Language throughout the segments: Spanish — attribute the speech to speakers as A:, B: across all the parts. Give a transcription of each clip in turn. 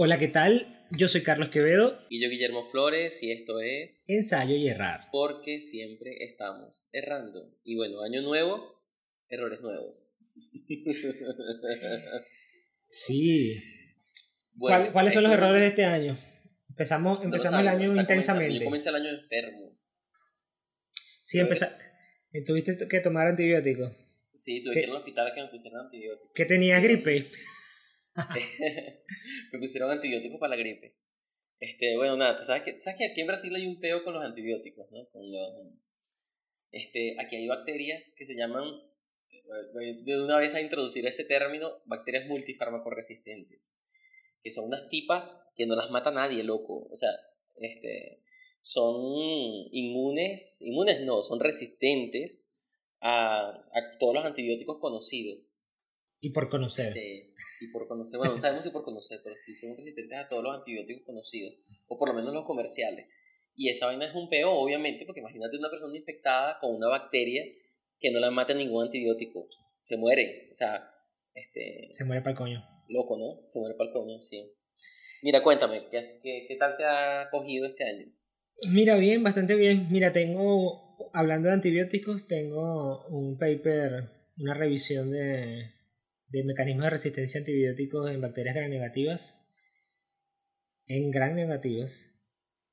A: Hola, ¿qué tal? Yo soy Carlos Quevedo.
B: Y yo Guillermo Flores y esto es...
A: Ensayo y errar.
B: Porque siempre estamos errando. Y bueno, año nuevo, errores nuevos.
A: sí. ¿Cuáles son los errores de este año? Empezamos, empezamos el año intensamente.
B: Yo comencé el año enfermo.
A: Sí, empezaste. ¿Tuviste que tomar antibióticos?
B: Sí, tuve que ir al hospital a que me pusieran antibióticos.
A: ¿Qué tenías gripe?
B: me pusieron antibióticos para la gripe. Este, bueno, nada, sabes que, sabes que aquí en Brasil hay un peo con los antibióticos, ¿no? Con los, este, aquí hay bacterias que se llaman, de una vez a introducir ese término, bacterias multifarmacoresistentes, que son unas tipas que no las mata nadie, loco. O sea, este, son inmunes, inmunes no, son resistentes a, a todos los antibióticos conocidos.
A: Y por conocer.
B: Este, y por conocer, bueno, no sabemos si por conocer, pero sí son resistentes a todos los antibióticos conocidos, o por lo menos los comerciales. Y esa vaina es un peo, obviamente, porque imagínate una persona infectada con una bacteria que no la mata ningún antibiótico. Se muere, o sea, este...
A: Se muere para el coño.
B: Loco, ¿no? Se muere para el coño, sí. Mira, cuéntame, ¿qué, qué, qué tal te ha cogido este año?
A: Mira, bien, bastante bien. Mira, tengo, hablando de antibióticos, tengo un paper, una revisión de de mecanismos de resistencia a antibióticos en bacterias gram negativas. En gran negativas.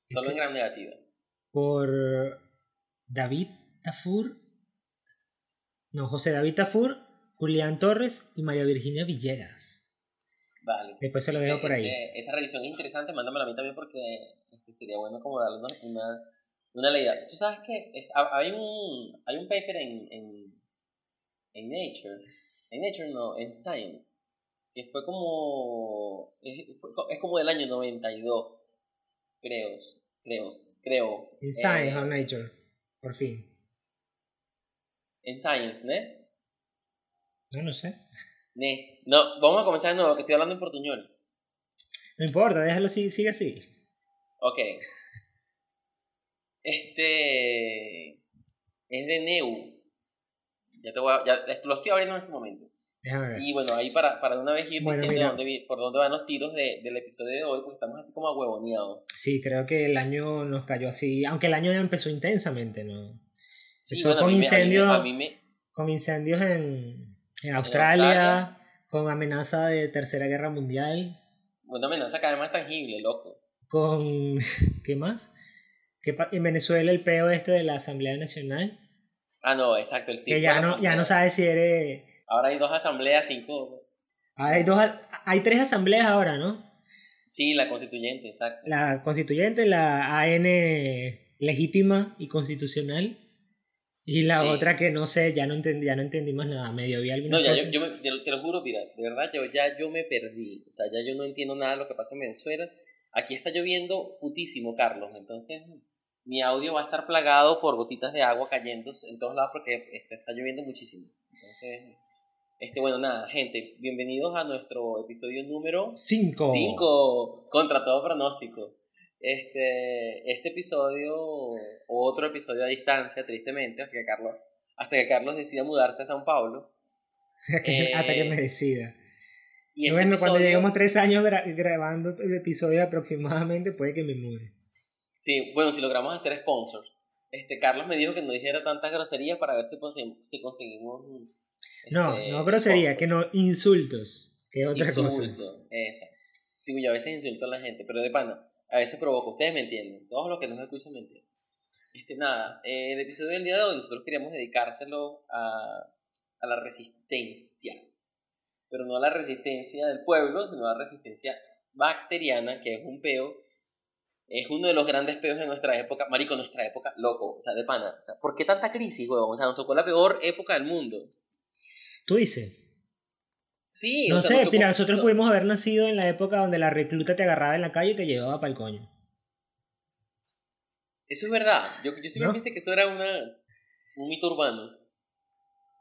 B: Solo en gran negativas.
A: Por David Tafur. No, José David Tafur, Julián Torres y María Virginia Villegas.
B: Vale.
A: Después se lo dejo por ahí.
B: esa revisión es interesante, mándamela a mí también porque este, sería bueno como darle una, una leída. Tú sabes que hay un, hay un paper en, en, en Nature en Nature no, en Science, que fue como, es, es como del año 92, creo, creo, creo.
A: En Science eh, o Nature, por fin.
B: En Science, ¿no?
A: No, no sé.
B: Ne. No, vamos a comenzar de nuevo, que estoy hablando en portuñol.
A: No importa, déjalo, sigue así.
B: Ok. Este es de Neu, ya te voy a, ya, lo estoy abriendo en este momento. Y bueno, ahí para, para una vez ir diciendo dónde, por dónde van los tiros de, del episodio de hoy, porque estamos así como ahuevoneados.
A: Sí, creo que el año nos cayó así, aunque el año ya empezó intensamente, ¿no? Sí, con, incendios, con incendios en, en, Australia, con amenaza de tercera guerra mundial.
B: Una amenaza cada vez más tangible, loco.
A: Con, ¿qué más? Que en Venezuela el peo este de la Asamblea Nacional
B: Ah, no, exacto, el
A: Que ya no, ya no sabes si eres...
B: Ahora hay dos asambleas, cinco...
A: hay, dos, hay tres asambleas ahora, ¿no?
B: Sí, la constituyente, exacto.
A: La constituyente, la AN legítima y constitucional. Y la otra que no sé, ya no entendí, ya no entendí más nada, medio vi alguna
B: No, ya, yo, yo te, lo juro, mira, de verdad, yo ya yo me perdí. O sea, ya yo no entiendo nada de lo que pasa en Venezuela. Aquí está lloviendo putísimo, Carlos. Entonces, mi audio va a estar plagado por gotitas de agua cayendo en todos lados porque está lloviendo muchísimo. Entonces, este, bueno, nada, gente, bienvenidos a nuestro episodio número
A: 5.
B: 5, contra todo pronóstico. Este, este episodio, otro episodio a distancia, tristemente, hasta que Carlos, hasta que Carlos decida mudarse a San Paulo.
A: hasta que me decida. Y este bueno, cuando lleguemos tres años grabando el episodio aproximadamente, puede que me mude.
B: Sí, bueno, si logramos hacer sponsors. Este, Carlos me dijo que no dijera tantas groserías para ver si, si conseguimos.
A: No, este, no grosería, que no insultos. Que otra
B: Insulto, cosa. esa. Sí, yo a veces insulto a la gente, pero de pana, a veces provoco. Ustedes me entienden. Todos los que nos escuchan me entienden. Este, nada, eh, el episodio del día de hoy nosotros queríamos dedicárselo a, a la resistencia. Pero no a la resistencia del pueblo, sino a la resistencia bacteriana, que es un peo es uno de los grandes peos de nuestra época, marico, nuestra época, loco, o sea, de pana. O sea, ¿por qué tanta crisis, huevón? O sea, nos tocó la peor época del mundo.
A: ¿Tú dices?
B: Sí,
A: no sé, mira, nosotros pudimos haber nacido en la época donde la recluta te agarraba en la calle y te llevaba para el coño.
B: Eso es verdad. Yo, yo siempre pensé que eso era una, un mito urbano.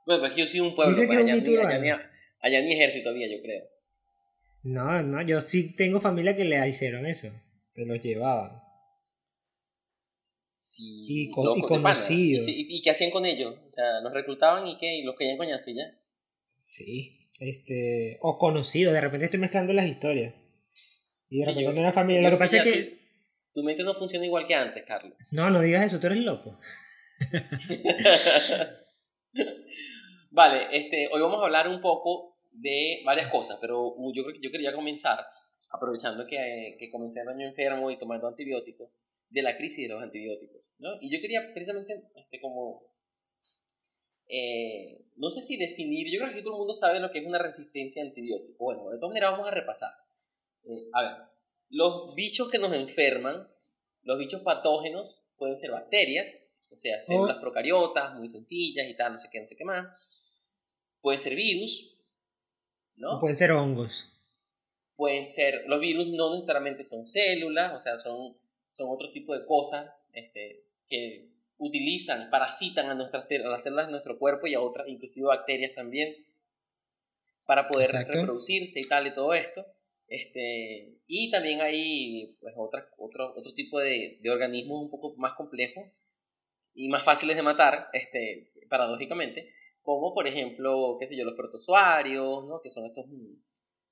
B: Bueno, pues yo soy un pueblo, pues, allá, ni, allá, ni, ejército había, yo creo.
A: No, no, yo sí tengo familia que le hicieron eso se los llevaban.
B: Sí,
A: y, conocidos.
B: ¿Y, qué hacían con ellos? O sea, ¿los reclutaban y qué? ¿Y los querían coñazo y ya?
A: Sí, este, o conocidos, de repente estoy mezclando las historias. Y de repente una familia. Lo que pasa es que.
B: Tu, mente no funciona igual que antes, Carlos.
A: No, no digas eso, tú eres loco.
B: vale, este, hoy vamos a hablar un poco de varias cosas, pero yo creo que yo quería comenzar, aprovechando que, que comencé el año enfermo y tomando antibióticos, de la crisis de los antibióticos. ¿no? Y yo quería precisamente este, como eh, no sé si definir, yo creo que todo el mundo sabe lo que es una resistencia a antibióticos. Bueno, de todas maneras vamos a repasar. Eh, a ver, los bichos que nos enferman, los bichos patógenos pueden ser bacterias, o sea, células procariotas muy sencillas y tal, no sé qué, no sé qué más. Pueden ser virus, ¿no?
A: pueden ser hongos.
B: Pueden ser, los virus no necesariamente son células, o sea, son, son otro tipo de cosas este, que utilizan, parasitan a, nuestras, a las células de nuestro cuerpo y a otras, inclusive bacterias también, para poder reproducirse y tal y todo esto. Este, y también hay pues, otra, otro, otro tipo de, de organismos un poco más complejos y más fáciles de matar, este, paradójicamente, como por ejemplo, qué sé yo, los protozoarios, ¿no? que son estos,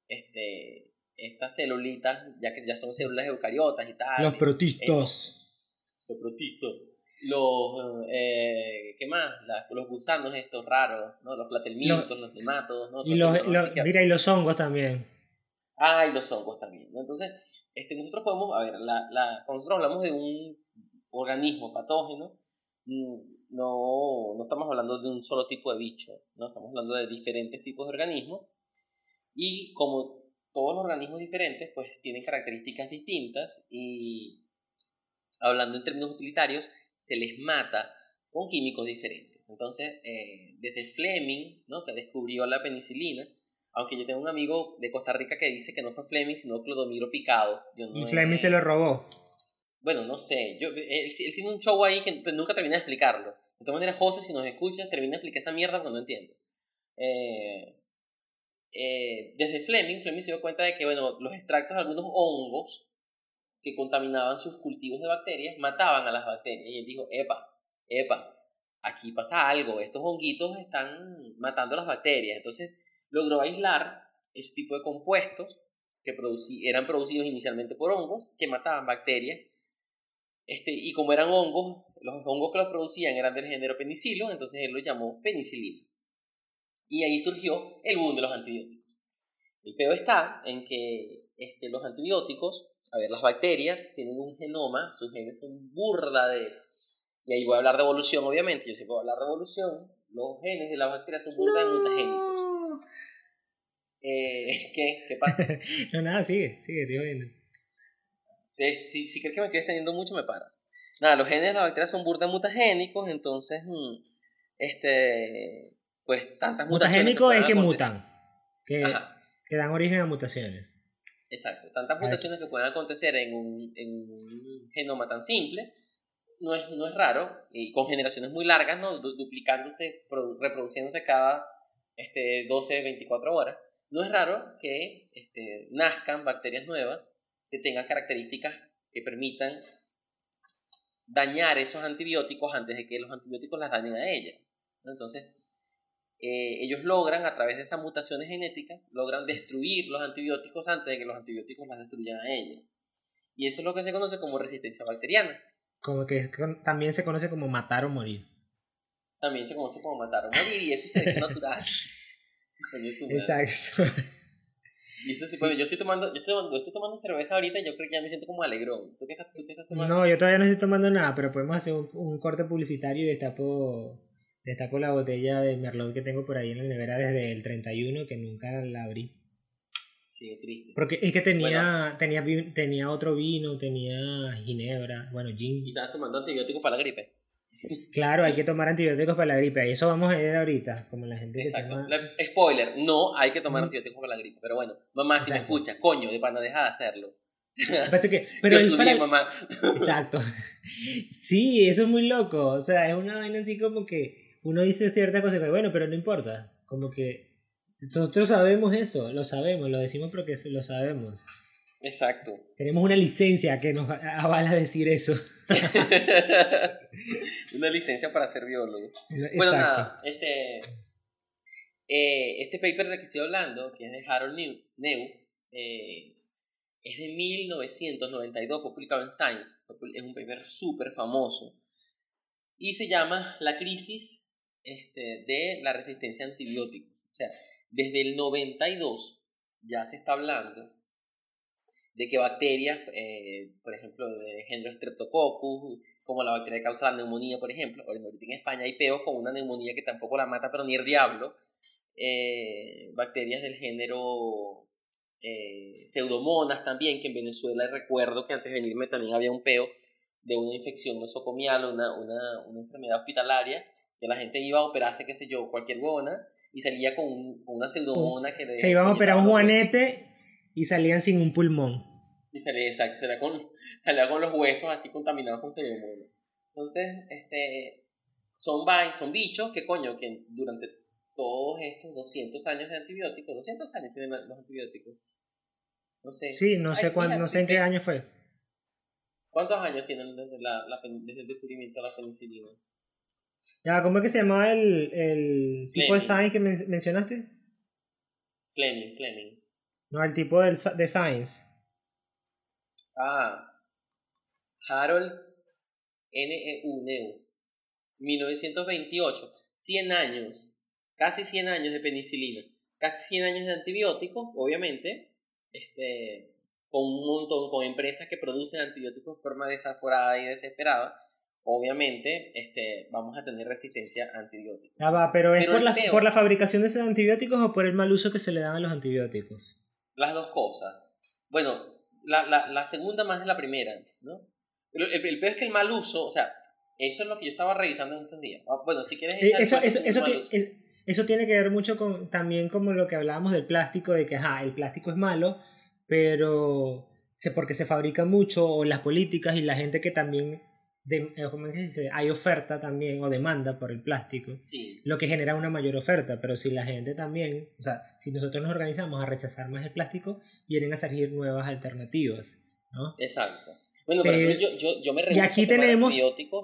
B: este, estas celulitas, ya que ya son células eucariotas y tal.
A: Los protistos.
B: los protistos los, eh, ¿qué más? los gusanos estos raros, ¿no? Los platelmintos, los nematodos, ¿no?
A: Y los, mira, y los hongos también.
B: Ah, y los hongos también, ¿no? Entonces, este, nosotros podemos, a ver, la, la, cuando nosotros hablamos de un organismo patógeno, mm, no, no estamos hablando de un solo tipo de bicho, ¿no? Estamos hablando de diferentes tipos de organismos y como todos los organismos diferentes, pues tienen características distintas y hablando en términos utilitarios, se les mata con químicos diferentes. Entonces, eh, desde Fleming, ¿no? que descubrió la penicilina, aunque yo tengo un amigo de Costa Rica que dice que no fue Fleming, sino Clodomiro Picado.
A: y Fleming se lo robó.
B: Bueno, no sé. Yo, él, tiene un show ahí que pues, nunca termina de explicarlo. De todas maneras, José, si nos escuchas, termina de explicar esa mierda cuando no entiendo. Eh, eh, desde Fleming, Fleming se dio cuenta de que bueno, los extractos de algunos hongos que contaminaban sus cultivos de bacterias mataban a las bacterias. Y él dijo, epa, epa, aquí pasa algo, estos honguitos están matando las bacterias. Entonces logró aislar ese tipo de compuestos que eran producidos inicialmente por hongos que mataban bacterias. Este, y como eran hongos, los hongos que los producían eran del género penicilo, entonces él los llamó penicilina. Y ahí surgió el boom de los antibióticos. El peor está en que este, los antibióticos a ver, las bacterias tienen un genoma, sus genes son burda de... Y ahí voy a hablar de evolución, obviamente. Yo sé puedo hablar de evolución. Los genes de las bacterias son burda de mutagénicos. Eh, ¿Qué? ¿Qué pasa?
A: no, nada, sigue, sigue, tío.
B: si, si crees que me estoy extendiendo mucho, me paras. Nada, los genes de las bacterias son burda mutagénicos, entonces, mm, este, pues tantas mutaciones.
A: Mutagénico es que mutan, que, que dan origen a mutaciones.
B: Exacto. Tantas mutaciones que pueden acontecer en un, en un genoma tan simple no es, no es raro y con generaciones muy largas, ¿no? duplicándose, reproduciéndose cada este, 12, 24 horas. No es raro que este, nazcan bacterias nuevas que tengan características que permitan dañar esos antibióticos antes de que los antibióticos las dañen a ellas. Entonces, eh, ellos logran, a través de esas mutaciones genéticas, logran destruir los antibióticos antes de que los antibióticos las destruyan a ellos. Y eso es lo que se conoce como resistencia bacteriana.
A: Como que también se conoce como matar o morir.
B: También se conoce como matar o morir, y eso es selección natural.
A: Exacto.
B: Y eso sí, yo estoy tomando, yo estoy tomando, estoy tomando cerveza ahorita y yo creo que ya me siento como alegrón. ¿Tú qué estás, tomando?
A: No, yo todavía no estoy tomando nada, pero podemos hacer un, un corte publicitario y destapo Destaco la botella de Merlot que tengo por ahí en la nevera desde el 31, que nunca la abrí.
B: Sí, triste.
A: Porque es que tenía, tenía, tenía otro vino, tenía ginebra, bueno, gin.
B: ¿Y estabas tomando antibióticos para la gripe?
A: Claro, hay que tomar antibióticos para la gripe. Eso vamos a ver ahorita, como la gente
B: Exacto. Spoiler, no hay que tomar antibióticos para la gripe. Pero bueno, mamá, si me escucha, coño, de pana, deja de hacerlo.
A: que, pero Yo estudié, mamá. Exacto. Sí, eso es muy loco. O sea, es una vaina así como que uno dice cierta cosa que, bueno, pero no importa. Como que nosotros sabemos eso, lo sabemos, lo decimos porque lo sabemos.
B: Exacto.
A: Tenemos una licencia que nos avala decir eso.
B: una licencia para ser biólogo. Bueno, nada, este, eh, este paper de que estoy hablando, que es de Harold New, eh, es de 1992, fue publicado en Science, es un paper súper famoso, y se llama La crisis este, de la resistencia a antibióticos. O sea, desde el 92 ya se está hablando de que bacterias, eh, por ejemplo, de género Streptococcus, como la bacteria que causa la neumonía, por ejemplo, ahorita en España hay peos con una neumonía que tampoco la mata, pero ni el diablo, eh, bacterias del género eh, pseudomonas también, que en Venezuela recuerdo que antes de venirme también había un peo de una infección nosocomial, una, una, una enfermedad hospitalaria, que la gente iba a operarse, qué sé yo, cualquier gona, y salía con, una pseudomona que le...
A: Se iban a operar un juanete y salían sin un pulmón.
B: Y salía, exacto, salía con, salía con los huesos así contaminados con pseudomonas. Entonces, este, son, son bichos que coño, que durante todos estos 200 años de antibióticos, 200 años tienen los antibióticos.
A: No sé. Sí, no sé, cuándo, no sé en qué año fue.
B: ¿Cuántos años tienen desde, la, desde el descubrimiento de la penicilina?
A: Ya, ¿cómo es que se llamaba el, el tipo de science que mencionaste?
B: Fleming, Fleming.
A: No, el tipo de, de science.
B: Ah, Harold N.E.U. Neu. 1928. 100 años. Casi 100 años de penicilina. Casi 100 años de antibióticos, obviamente. Este, con un montón, con empresas que producen antibióticos de forma desaforada y desesperada obviamente este, vamos a tener resistencia a antibióticos.
A: Ah, va, pero ¿es por, la, por la fabricación de esos antibióticos o por el mal uso que se le dan a los antibióticos?
B: Las dos cosas. Bueno, la, la, la segunda más de la primera, ¿no? el, el, peor es que el mal uso, o sea, eso es lo que yo estaba revisando en estos días. Ah, bueno, si quieres...
A: Eh, eso, eso, eso, eso, tiene que ver mucho con también como lo que hablábamos del plástico, de que, ajá, el plástico es malo, pero porque se fabrica mucho, o las políticas y la gente que también de, eh, ¿cómo se dice? hay oferta también o demanda por el plástico, lo que genera una mayor oferta, pero si la gente también, o sea, si nosotros nos organizamos a rechazar más el plástico, vienen a salir nuevas alternativas, ¿no?
B: Exacto. Bueno, pero, yo, yo, yo, me
A: y aquí tenemos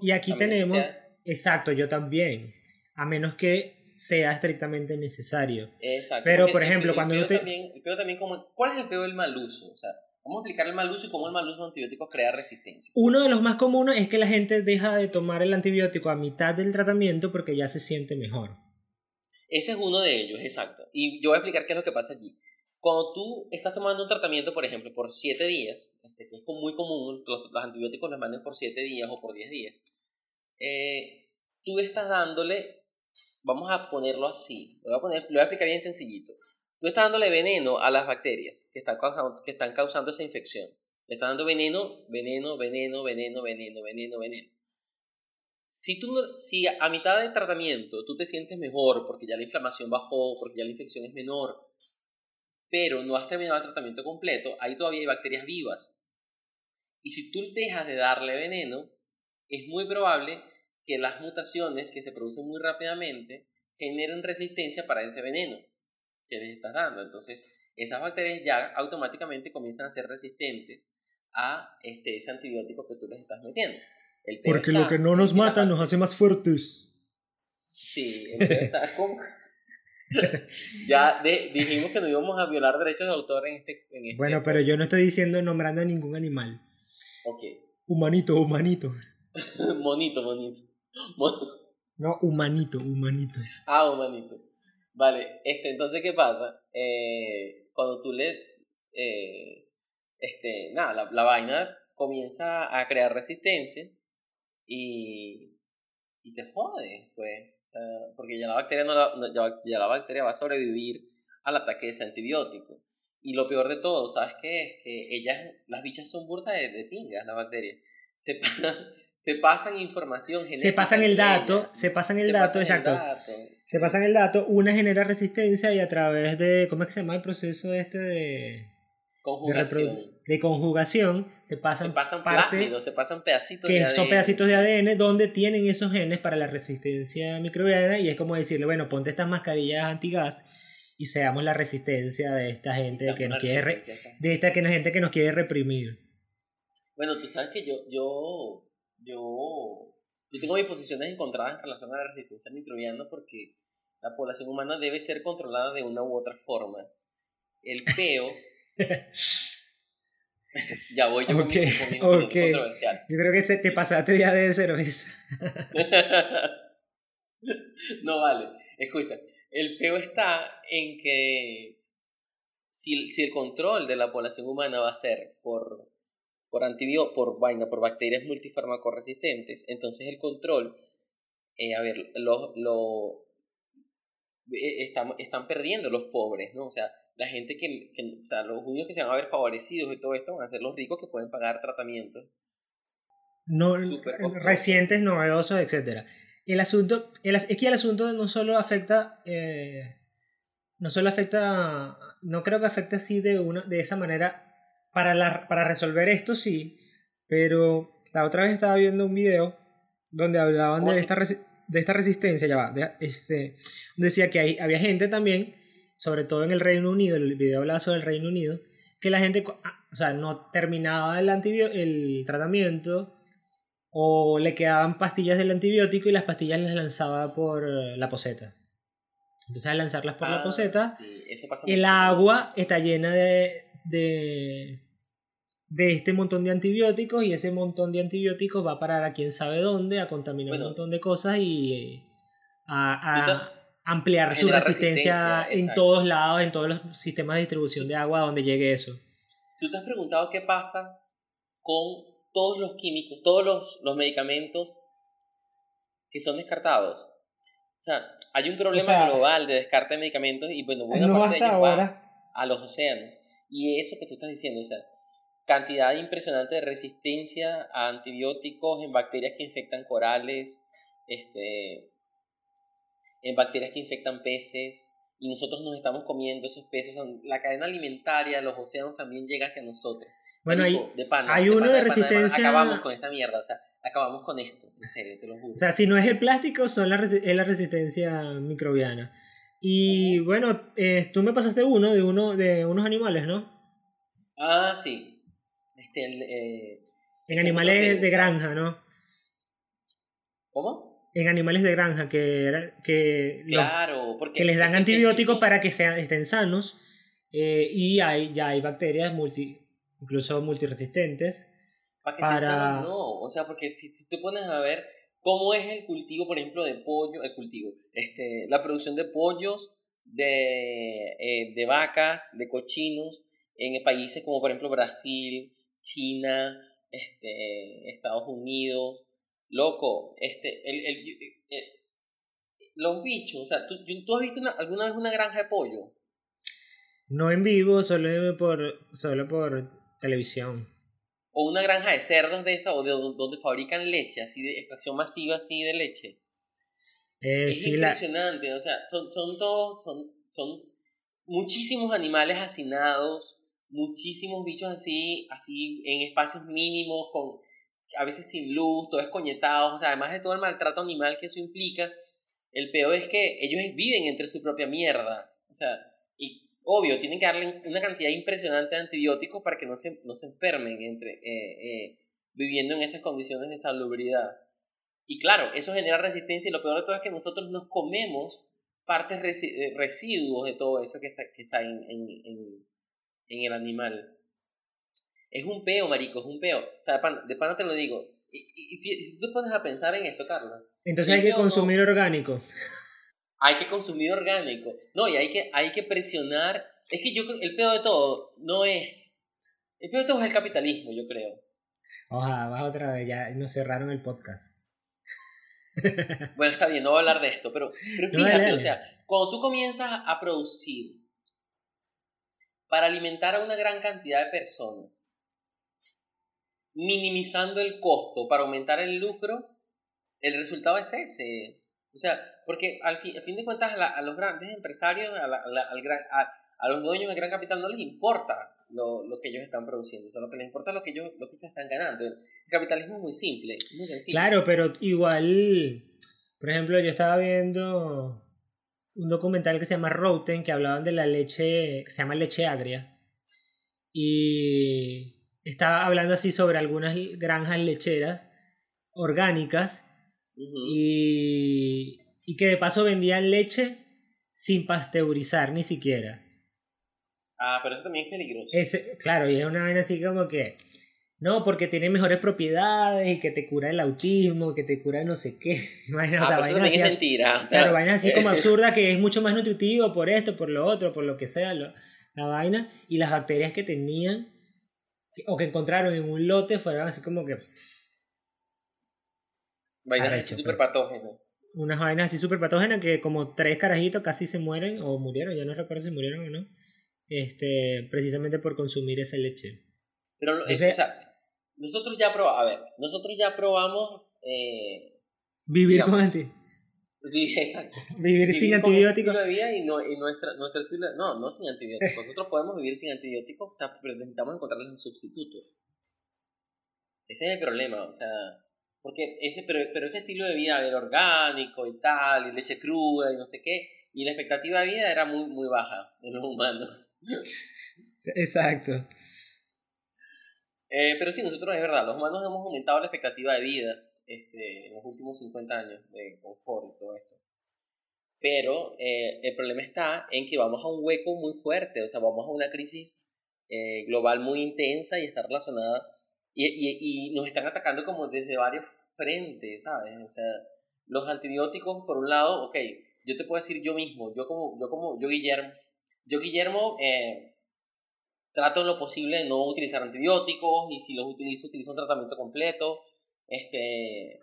A: y aquí tenemos exacto, yo también, a menos que sea estrictamente necesario.
B: Exacto.
A: Pero por ejemplo, cuando yo te
B: también, el también como ¿cuál es el peor del mal uso? O sea, Vamos a explicar el mal uso y cómo el mal uso de antibióticos crea resistencia.
A: Uno de los más comunes es que la gente deja de tomar el antibiótico a mitad del tratamiento porque ya se siente mejor.
B: Ese es uno de ellos, exacto. Y yo voy a explicar qué es lo que pasa allí. Cuando tú estás tomando un tratamiento, por ejemplo, por 7 días, este, que es muy común, los, antibióticos los manden por 7 días o por 10 días, eh, tú estás dándole, vamos a ponerlo así, lo voy a, poner, lo voy a explicar bien sencillito. Tú estás dándole veneno a las bacterias que están causando, que están causando esa infección. Le estás dando veneno, veneno, veneno, veneno, veneno, veneno, veneno. Si, tú, si a mitad del tratamiento tú te sientes mejor porque ya la inflamación bajó, porque ya la infección es menor, pero no has terminado el tratamiento completo, ahí todavía hay bacterias vivas. Y si tú dejas de darle veneno, es muy probable que las mutaciones que se producen muy rápidamente generen resistencia para ese veneno que les estás dando. Entonces, esas bacterias ya automáticamente comienzan a ser resistentes a este, ese antibiótico que tú les estás metiendo.
A: Porque lo que no nos mata nos hace más fuertes.
B: Sí, el está como... ya dijimos que no íbamos a violar derechos de autor en este... En este
A: bueno, pero yo no estoy diciendo nombrando a ningún animal.
B: Ok.
A: Humanito, humanito.
B: monito, monito.
A: No, humanito, humanito.
B: Ah, humanito. Vale, este, entonces, ¿qué pasa? Eh, cuando tú le... Eh, este, nada, la, vaina comienza a crear resistencia y, y te jode, pues. porque ya la, bacteria no ya, la bacteria va a sobrevivir al ataque de ese antibiótico. Y lo peor de todo, ¿sabes qué es? Que ellas, las bichas son burdas de, de pingas, las bacterias. Se, se pasan información
A: genética. Se pasan el dato, se pasan el dato, exacto. Se pasan el dato, una genera resistencia y a través de, ¿cómo es que se llama el proceso este de...
B: Conjugación.
A: De, conjugación, se pasan,
B: se pasan parte, se pasan pedacitos
A: que son pedacitos de ADN donde tienen esos genes para la resistencia microbiana y es como decirle, bueno, ponte estas mascarillas antigas y seamos la resistencia de esta gente que nos quiere de esta que, gente que nos quiere reprimir.
B: Bueno, tú sabes que yo, yo yo, yo tengo mis posiciones encontradas en relación a la resistencia microbiana porque la población humana debe ser controlada de una u otra forma. El peo ya voy yo con, mi, con mi controversial.
A: Yo creo que te pasaste ya de cerveza.
B: no vale. Escucha, el peo está en que si, si el control de la población humana va a ser por, por antibióticos, por vaina, por bacterias multifarmacoresistentes, entonces el control, eh, a ver, lo, lo eh, están, están perdiendo los pobres, ¿no? O sea, la gente que, o sea, los únicos que se van a ver favorecidos y todo esto van a ser los ricos que pueden pagar tratamientos.
A: No, recientes, novedosos, etcétera. El asunto, es que el asunto no solo afecta, eh, no solo afecta, no creo que afecte así de, una, de esa manera para, la, para resolver esto, sí, pero la otra vez estaba viendo un video donde hablaban de esta, de esta resistencia, ya va, este, decía que hay, había gente también, sobre todo en el Reino Unido, el video hablaba sobre el Reino Unido, que la gente, ah, o sea, no terminaba el, el tratamiento o le quedaban pastillas del antibiótico y las pastillas las lanzaba por la poseta. Entonces al lanzarlas por la ah, poseta, el agua está llena de, de, de, este montón de antibióticos y ese montón de antibióticos va a parar a quién sabe dónde, a contaminar un montón de cosas y eh, a, ampliar su resistencia, en todos lados, en todos los sistemas de distribución de agua donde llegue eso.
B: ¿Tú te has preguntado qué pasa con todos los químicos, todos los, los medicamentos que son descartados. O sea, hay un problema global de descarte de medicamentos y bueno, buena parte de ellos va a los océanos. Y eso que tú estás diciendo, o sea, cantidad impresionante de resistencia a antibióticos en bacterias que infectan corales, este, en bacterias que infectan peces, y nosotros nos estamos comiendo esos peces. La cadena alimentaria, los océanos también llega hacia nosotros.
A: Bueno, hay, hay uno de, resistencia.
B: acabamos con esta mierda, o sea, acabamos con esto, en serio, te lo juro.
A: O sea, si no es el plástico, son la es la resistencia microbiana. Y bueno, eh, tú me pasaste uno de uno de unos animales, ¿no?
B: Ah, sí. Este, eh,
A: en animales de granja, ¿no?
B: ¿Cómo?
A: En animales de granja que, que,
B: claro, porque
A: que les dan antibióticos para que sean, estén sanos eh, y hay, ya hay bacterias multi, incluso multiresistentes.
B: Para que para... no, o sea, porque si, te pones a ver cómo es el cultivo, por ejemplo, de pollo, el cultivo, este, la producción de pollos, de, eh, de vacas, de cochinos, en países como por ejemplo Brasil, China, este, Estados Unidos, loco, este, el, el, los bichos, o sea, ¿tú, ¿tú has visto alguna vez una granja de pollo?
A: No en vivo, solo por, solo por televisión.
B: O una granja de cerdos de esta, o de donde fabrican leche, así de extracción masiva así de leche. Eh, es impresionante, o sea, son, son todos, son, son muchísimos animales hacinados, muchísimos bichos así, así en espacios mínimos, con a veces sin luz, todos escoñetados, o sea, además de todo el maltrato animal que eso implica, el peor es que ellos viven entre su propia mierda, o sea, obvio, tienen que darle una cantidad impresionante de antibióticos para que no se, no se enfermen entre, eh, eh, viviendo en esas condiciones de salubridad. Y claro, eso genera resistencia y lo peor de todo es que nosotros nos comemos partes eh, residuos de todo eso que está, que está en, en, en, el animal. Es un peo, marico, es un peo. O sea, de pana, te lo digo. Y, si, tú pones a pensar en esto, Carlos.
A: Entonces hay que consumir orgánico
B: hay que consumir orgánico. No, y hay que, hay que presionar. Es que yo el peor de todo no es. El peor de todo es el capitalismo, yo creo.
A: Ojalá, vas otra vez, ya nos cerraron el podcast.
B: Bueno, está bien, no voy a hablar de esto, pero, pero fíjate, o sea, cuando tú comienzas a producir para alimentar a una gran cantidad de personas, minimizando el costo para aumentar el lucro, el resultado es ese. O sea, porque al fin, fin de cuentas a, los grandes empresarios, a, a, los dueños del gran capital no les importa lo, lo, que ellos están produciendo, o sea, lo que les importa es lo que ellos, lo que ellos están ganando. El capitalismo es muy simple, muy sencillo.
A: Claro, pero igual, por ejemplo, yo estaba viendo un documental que se llama Roten, que hablaban de la leche, que se llama leche agria, y estaba hablando así sobre algunas granjas lecheras orgánicas y, y que de paso vendían leche sin pasteurizar ni siquiera.
B: Ah, pero eso también es peligroso.
A: Ese, claro, y es una vaina así como que. No, porque tiene mejores propiedades y que te cura el autismo, que te cura no sé qué.
B: Vaina, ah, o sea, eso también es mentira. O
A: sea, claro, vaina así como absurda que es mucho más nutritivo por esto, por lo otro, por lo que sea la vaina. Y las bacterias que tenían o que encontraron en un lote fueron así como que.
B: Vainas así súper pues. patógenas.
A: Unas vainas así súper patógenas que como tres carajitos casi se mueren o murieron, ya no recuerdo si murieron o no. Este, precisamente por consumir esa leche.
B: Pero, o sea, nosotros ya probamos, a ver, nosotros ya probamos eh,
A: vivir con anti
B: Vivir, exacto.
A: Vivir, sin antibióticos.
B: de vida y, no, y nuestra, estilo, no, no sin antibióticos. Nosotros podemos vivir sin antibióticos, o sea, pero necesitamos encontrarles un sustituto. Ese es el problema, o sea, porque ese, pero, pero ese estilo de vida, ver, orgánico y tal, y leche cruda y no sé qué, y la expectativa de vida era muy, muy baja en los humanos.
A: Exacto.
B: Eh, pero sí, nosotros es verdad, los humanos hemos aumentado la expectativa de vida este, en los últimos 50 años de confort y todo esto. Pero eh, el problema está en que vamos a un hueco muy fuerte, o sea, vamos a una crisis eh, global muy intensa y está relacionada, y, y, y, nos están atacando como desde varios frentes, ¿sabes? O sea, los antibióticos, por un lado, ok, yo te puedo decir yo mismo, yo como, yo como, yo Guillermo, yo Guillermo, eh, trato en lo posible de no utilizar antibióticos, y si los utilizo, utilizo un tratamiento completo, este,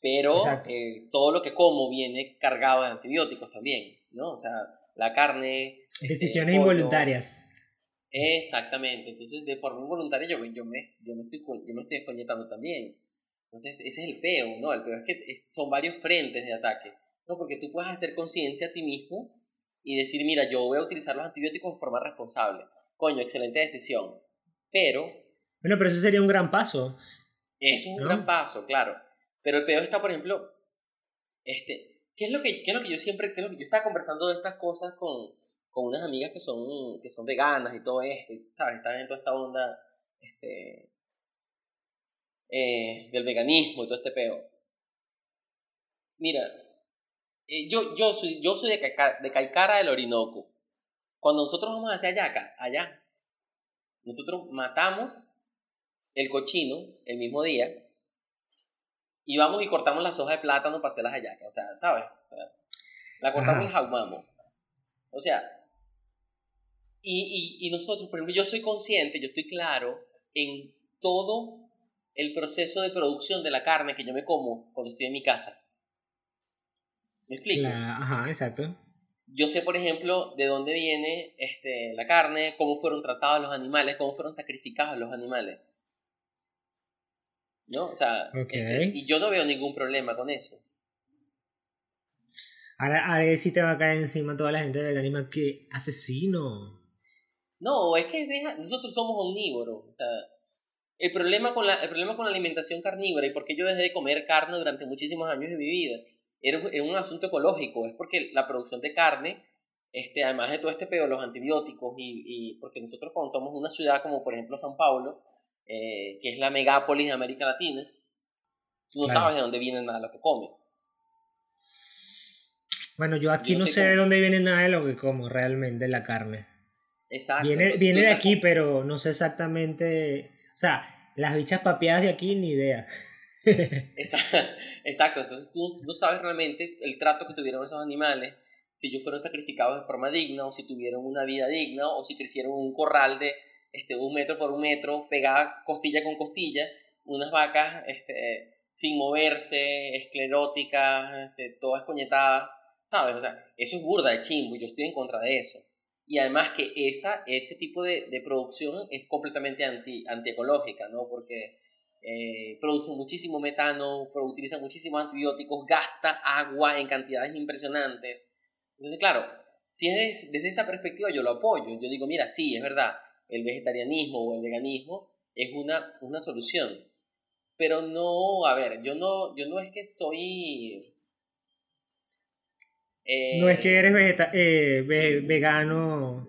B: pero eh, todo lo que como viene cargado de antibióticos también, ¿no? O sea, la carne.
A: Decisiones involuntarias.
B: Exactamente, entonces de forma involuntaria yo, yo, me, yo, me, estoy, yo me estoy desconectando también. Entonces ese es el peo, ¿no? El peo es que son varios frentes de ataque, ¿no? Porque tú puedes hacer conciencia a ti mismo y decir, mira, yo voy a utilizar los antibióticos de forma responsable. Coño, excelente decisión. Pero...
A: Bueno, pero eso sería un gran paso.
B: Eso es un gran paso, claro. Pero el peor está, por ejemplo, este, ¿qué es lo que, qué es lo que yo siempre, qué es lo que yo estaba conversando de estas cosas con, con unas amigas que son, que son veganas y todo esto, ¿sabes? Están en toda esta onda, este, eh, del veganismo y todo este peo. Mira, eh, yo, yo soy, yo soy de, de Caicara del Orinoco. Cuando nosotros vamos hacia Ayaca, allá, nosotros matamos el cochino el mismo día y vamos y cortamos las hojas de plátano para hacer las hallacas. O sea, ¿sabes? la cortamos y jaumamos. O sea, y, y, y nosotros, por ejemplo, yo soy consciente, yo estoy claro en todo el proceso de producción de la carne que yo me como cuando estoy en mi casa. ¿Me explico?
A: ajá, exacto.
B: Yo sé, por ejemplo, de dónde viene este, la carne, cómo fueron tratados los animales, cómo fueron sacrificados los animales. ¿no? O sea, este, y yo no veo ningún problema con eso.
A: Ahora, ahora sí te va a caer encima toda la gente de veganismo que asesino.
B: No, es que nosotros somos omnívoros. O sea, el problema, con la, el problema con la alimentación carnívora y por qué yo dejé de comer carne durante muchísimos años de mi vida era, un asunto ecológico. Es porque la producción de carne, este, además de todo este pedo, los antibióticos y, y porque nosotros contamos una ciudad como por ejemplo San Paulo, eh, que es la megápolis de América Latina, tú no sabes de dónde viene nada de lo que comes.
A: Bueno, yo aquí no sé de dónde viene nada de lo que como realmente, la carne.
B: Exacto.
A: Viene, viene de aquí, pero no sé exactamente. O sea, las bichas papeadas de aquí, ni idea.
B: Exacto, entonces tú no sabes realmente el trato que tuvieron esos animales, si ellos fueron sacrificados de forma digna, o si tuvieron una vida digna, o si crecieron en un corral de este, un metro por un metro, pegada costilla con costilla, unas vacas este, sin moverse, escleróticas, este, todas coñetadas, ¿sabes? O sea, eso es burda de chimbo y yo estoy en contra de eso. Y además que esa, ese tipo de, de producción es completamente anti, antiecológica, ¿no? Porque eh, produce muchísimo metano, utiliza muchísimos antibióticos, gasta agua en cantidades impresionantes. Entonces, claro, si es desde esa perspectiva yo lo apoyo. Yo digo, mira, sí, es verdad, el vegetarianismo o el veganismo es una, una solución. Pero no, a ver, yo no, yo no es que estoy...
A: no es que eres vegeta eh, vegano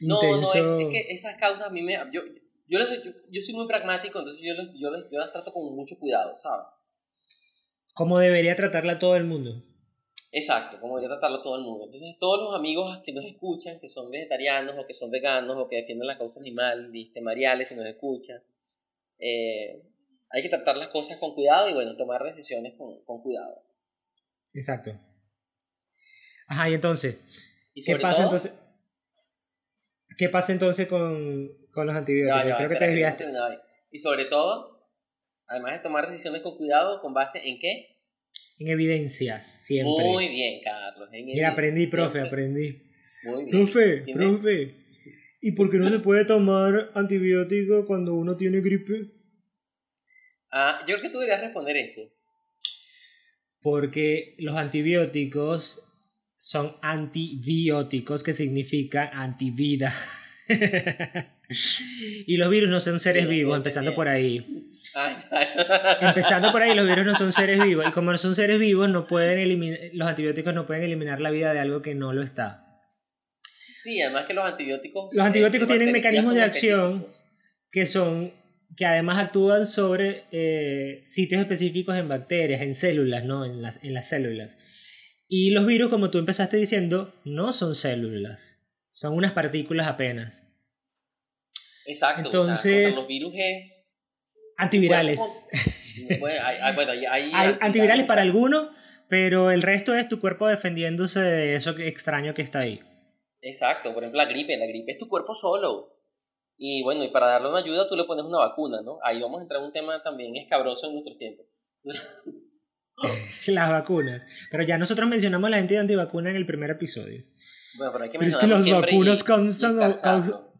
B: No, no, es, que esas causas a mí me... Yo, yo, yo, soy muy pragmático, entonces yo, yo, las trato con mucho cuidado, ¿sabes?
A: Como debería tratarla todo el mundo.
B: Exacto, como debería tratarlo todo el mundo. Entonces, todos los amigos que nos escuchan, que son vegetarianos o que son veganos o que defienden la causa animal, viste, mariales, si nos escuchan, eh, hay que tratar las cosas con cuidado y, bueno, tomar decisiones con, con cuidado.
A: Exacto. Ajá, y entonces, ¿qué pasa entonces? ¿Qué pasa entonces con, con los antibióticos? Creo que te desviaste.
B: Y sobre todo, además de tomar decisiones con cuidado, ¿con base en qué?
A: En evidencias, siempre.
B: Muy bien, Carlos.
A: Mira, aprendí, profe, aprendí. Muy bien. Profe, profe. ¿Y por qué no se puede tomar antibiótico cuando uno tiene gripe?
B: Ah, yo creo que tú deberías responder eso.
A: Porque los antibióticos son antibióticos, que significa antivida. y los virus no son seres vivos, empezando por ahí. Empezando por ahí, los virus no son seres vivos. Y como no son seres vivos, no pueden eliminar, los antibióticos no pueden eliminar la vida de algo que no lo está.
B: Sí, además que los antibióticos...
A: Los antibióticos tienen mecanismos de acción que son que además actúan sobre eh, sitios específicos en bacterias, en células, ¿no? En las, en las células. Y los virus, como tú empezaste diciendo, no son células, son unas partículas apenas.
B: Exacto, Entonces, los virus es...
A: Antivirales.
B: hay,
A: antivirales para algunos, pero el resto es tu cuerpo defendiéndose de eso extraño que está ahí.
B: Exacto, por ejemplo la gripe, la gripe es tu cuerpo solo. Y bueno, y para darle una ayuda tú le pones una vacuna, ¿no? Ahí vamos a entrar en un tema también escabroso en nuestro tiempo.
A: las vacunas. Pero ya nosotros mencionamos a la gente de antivacuna en el primer episodio.
B: Bueno, pero hay que
A: es que las vacunas causan,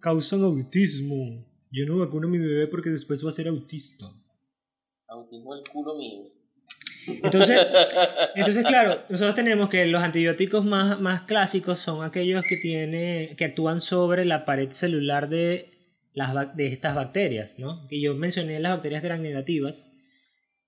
A: causan, autismo. Yo no vacuno a mi bebé porque después va a ser autista.
B: Autismo el culo mío.
A: Entonces, entonces, claro, nosotros tenemos que los antibióticos más, más clásicos son aquellos que, tiene, que actúan sobre la pared celular de, las, de estas bacterias, ¿no? Que yo mencioné las bacterias gram negativas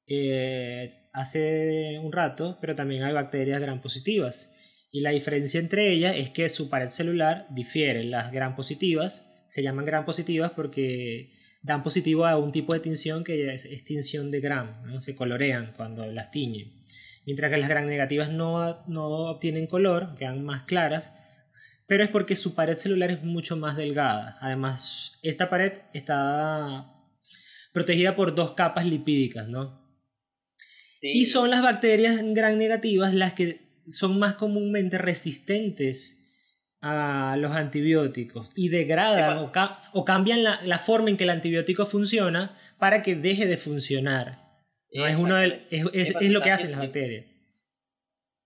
A: eh, hace un rato, pero también hay bacterias gram positivas. Y la diferencia entre ellas es que su pared celular difiere. Las gram positivas se llaman gram positivas porque dan positivo a un tipo de tinción que es, tinción de gram, ¿no? se colorean cuando las tiñen. Mientras que las gram negativas no, no obtienen color, quedan más claras, pero es porque su pared celular es mucho más delgada. Además, esta pared está protegida por dos capas lipídicas, ¿no? Sí. Y son las bacterias gram negativas las que son más comúnmente resistentes a los antibióticos y degradan o, cambian la, la, forma en que el antibiótico funciona para que deje de funcionar. No es, uno es, es, lo que hacen las bacterias.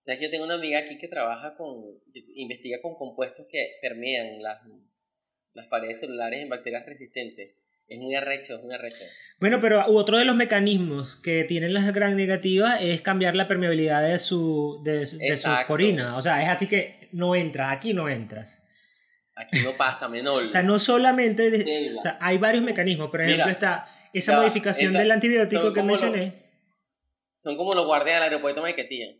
B: O yo tengo una amiga aquí que trabaja con, investiga con compuestos que permean las, las paredes celulares en bacterias resistentes. Es muy arrecho, es muy arrecho.
A: Bueno, pero otro de los mecanismos que tienen las gran negativas es cambiar la permeabilidad de su, de, de su corina. O sea, es así que no entras, aquí no entras.
B: Aquí no pasa, menor.
A: o sea, no solamente... o sea, hay varios mecanismos. Por ejemplo, está esa modificación del antibiótico que mencioné.
B: son como los guardias del aeropuerto de Maiquetía.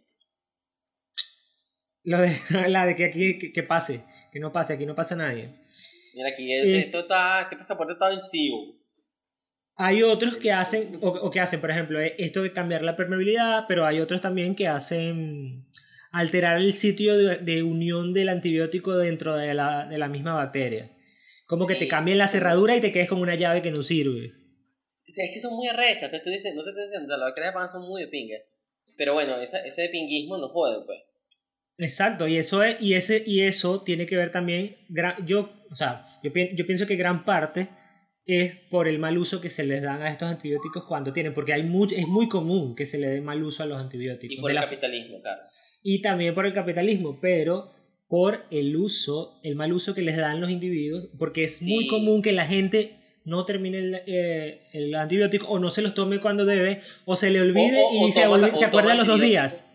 A: Lo de, la de que aquí que, pase, que no pase, aquí no pasa nadie.
B: Mira, aquí esto está, este pasaporte está vencido.
A: Hay otros que hacen, o, que hacen, por ejemplo, eh, esto de cambiar la permeabilidad, pero hay otros también que hacen alterar el sitio de, unión del antibiótico dentro de la, de la misma bacteria. Como que te cambien la cerradura y te quedes con una llave que no sirve.
B: es que son muy arrechas, te estoy diciendo, no te estoy diciendo, las bacterias de son muy de pinga. Pero bueno, ese, ese de pinguismo no jode, pues.
A: Exacto, y eso, es, y, ese, y eso tiene que ver también, yo, o sea, yo, yo pienso que gran parte es por el mal uso que se les dan a estos antibióticos cuando tienen, porque hay muy, es muy común que se le dé mal uso a los antibióticos.
B: Y por el capitalismo, claro.
A: Y también por el capitalismo, pero por el uso, el mal uso que les dan los individuos, porque es muy común que la gente no termine el, eh, el, antibiótico o no se los tome cuando debe, o se le olvide y se, se acuerda los dos días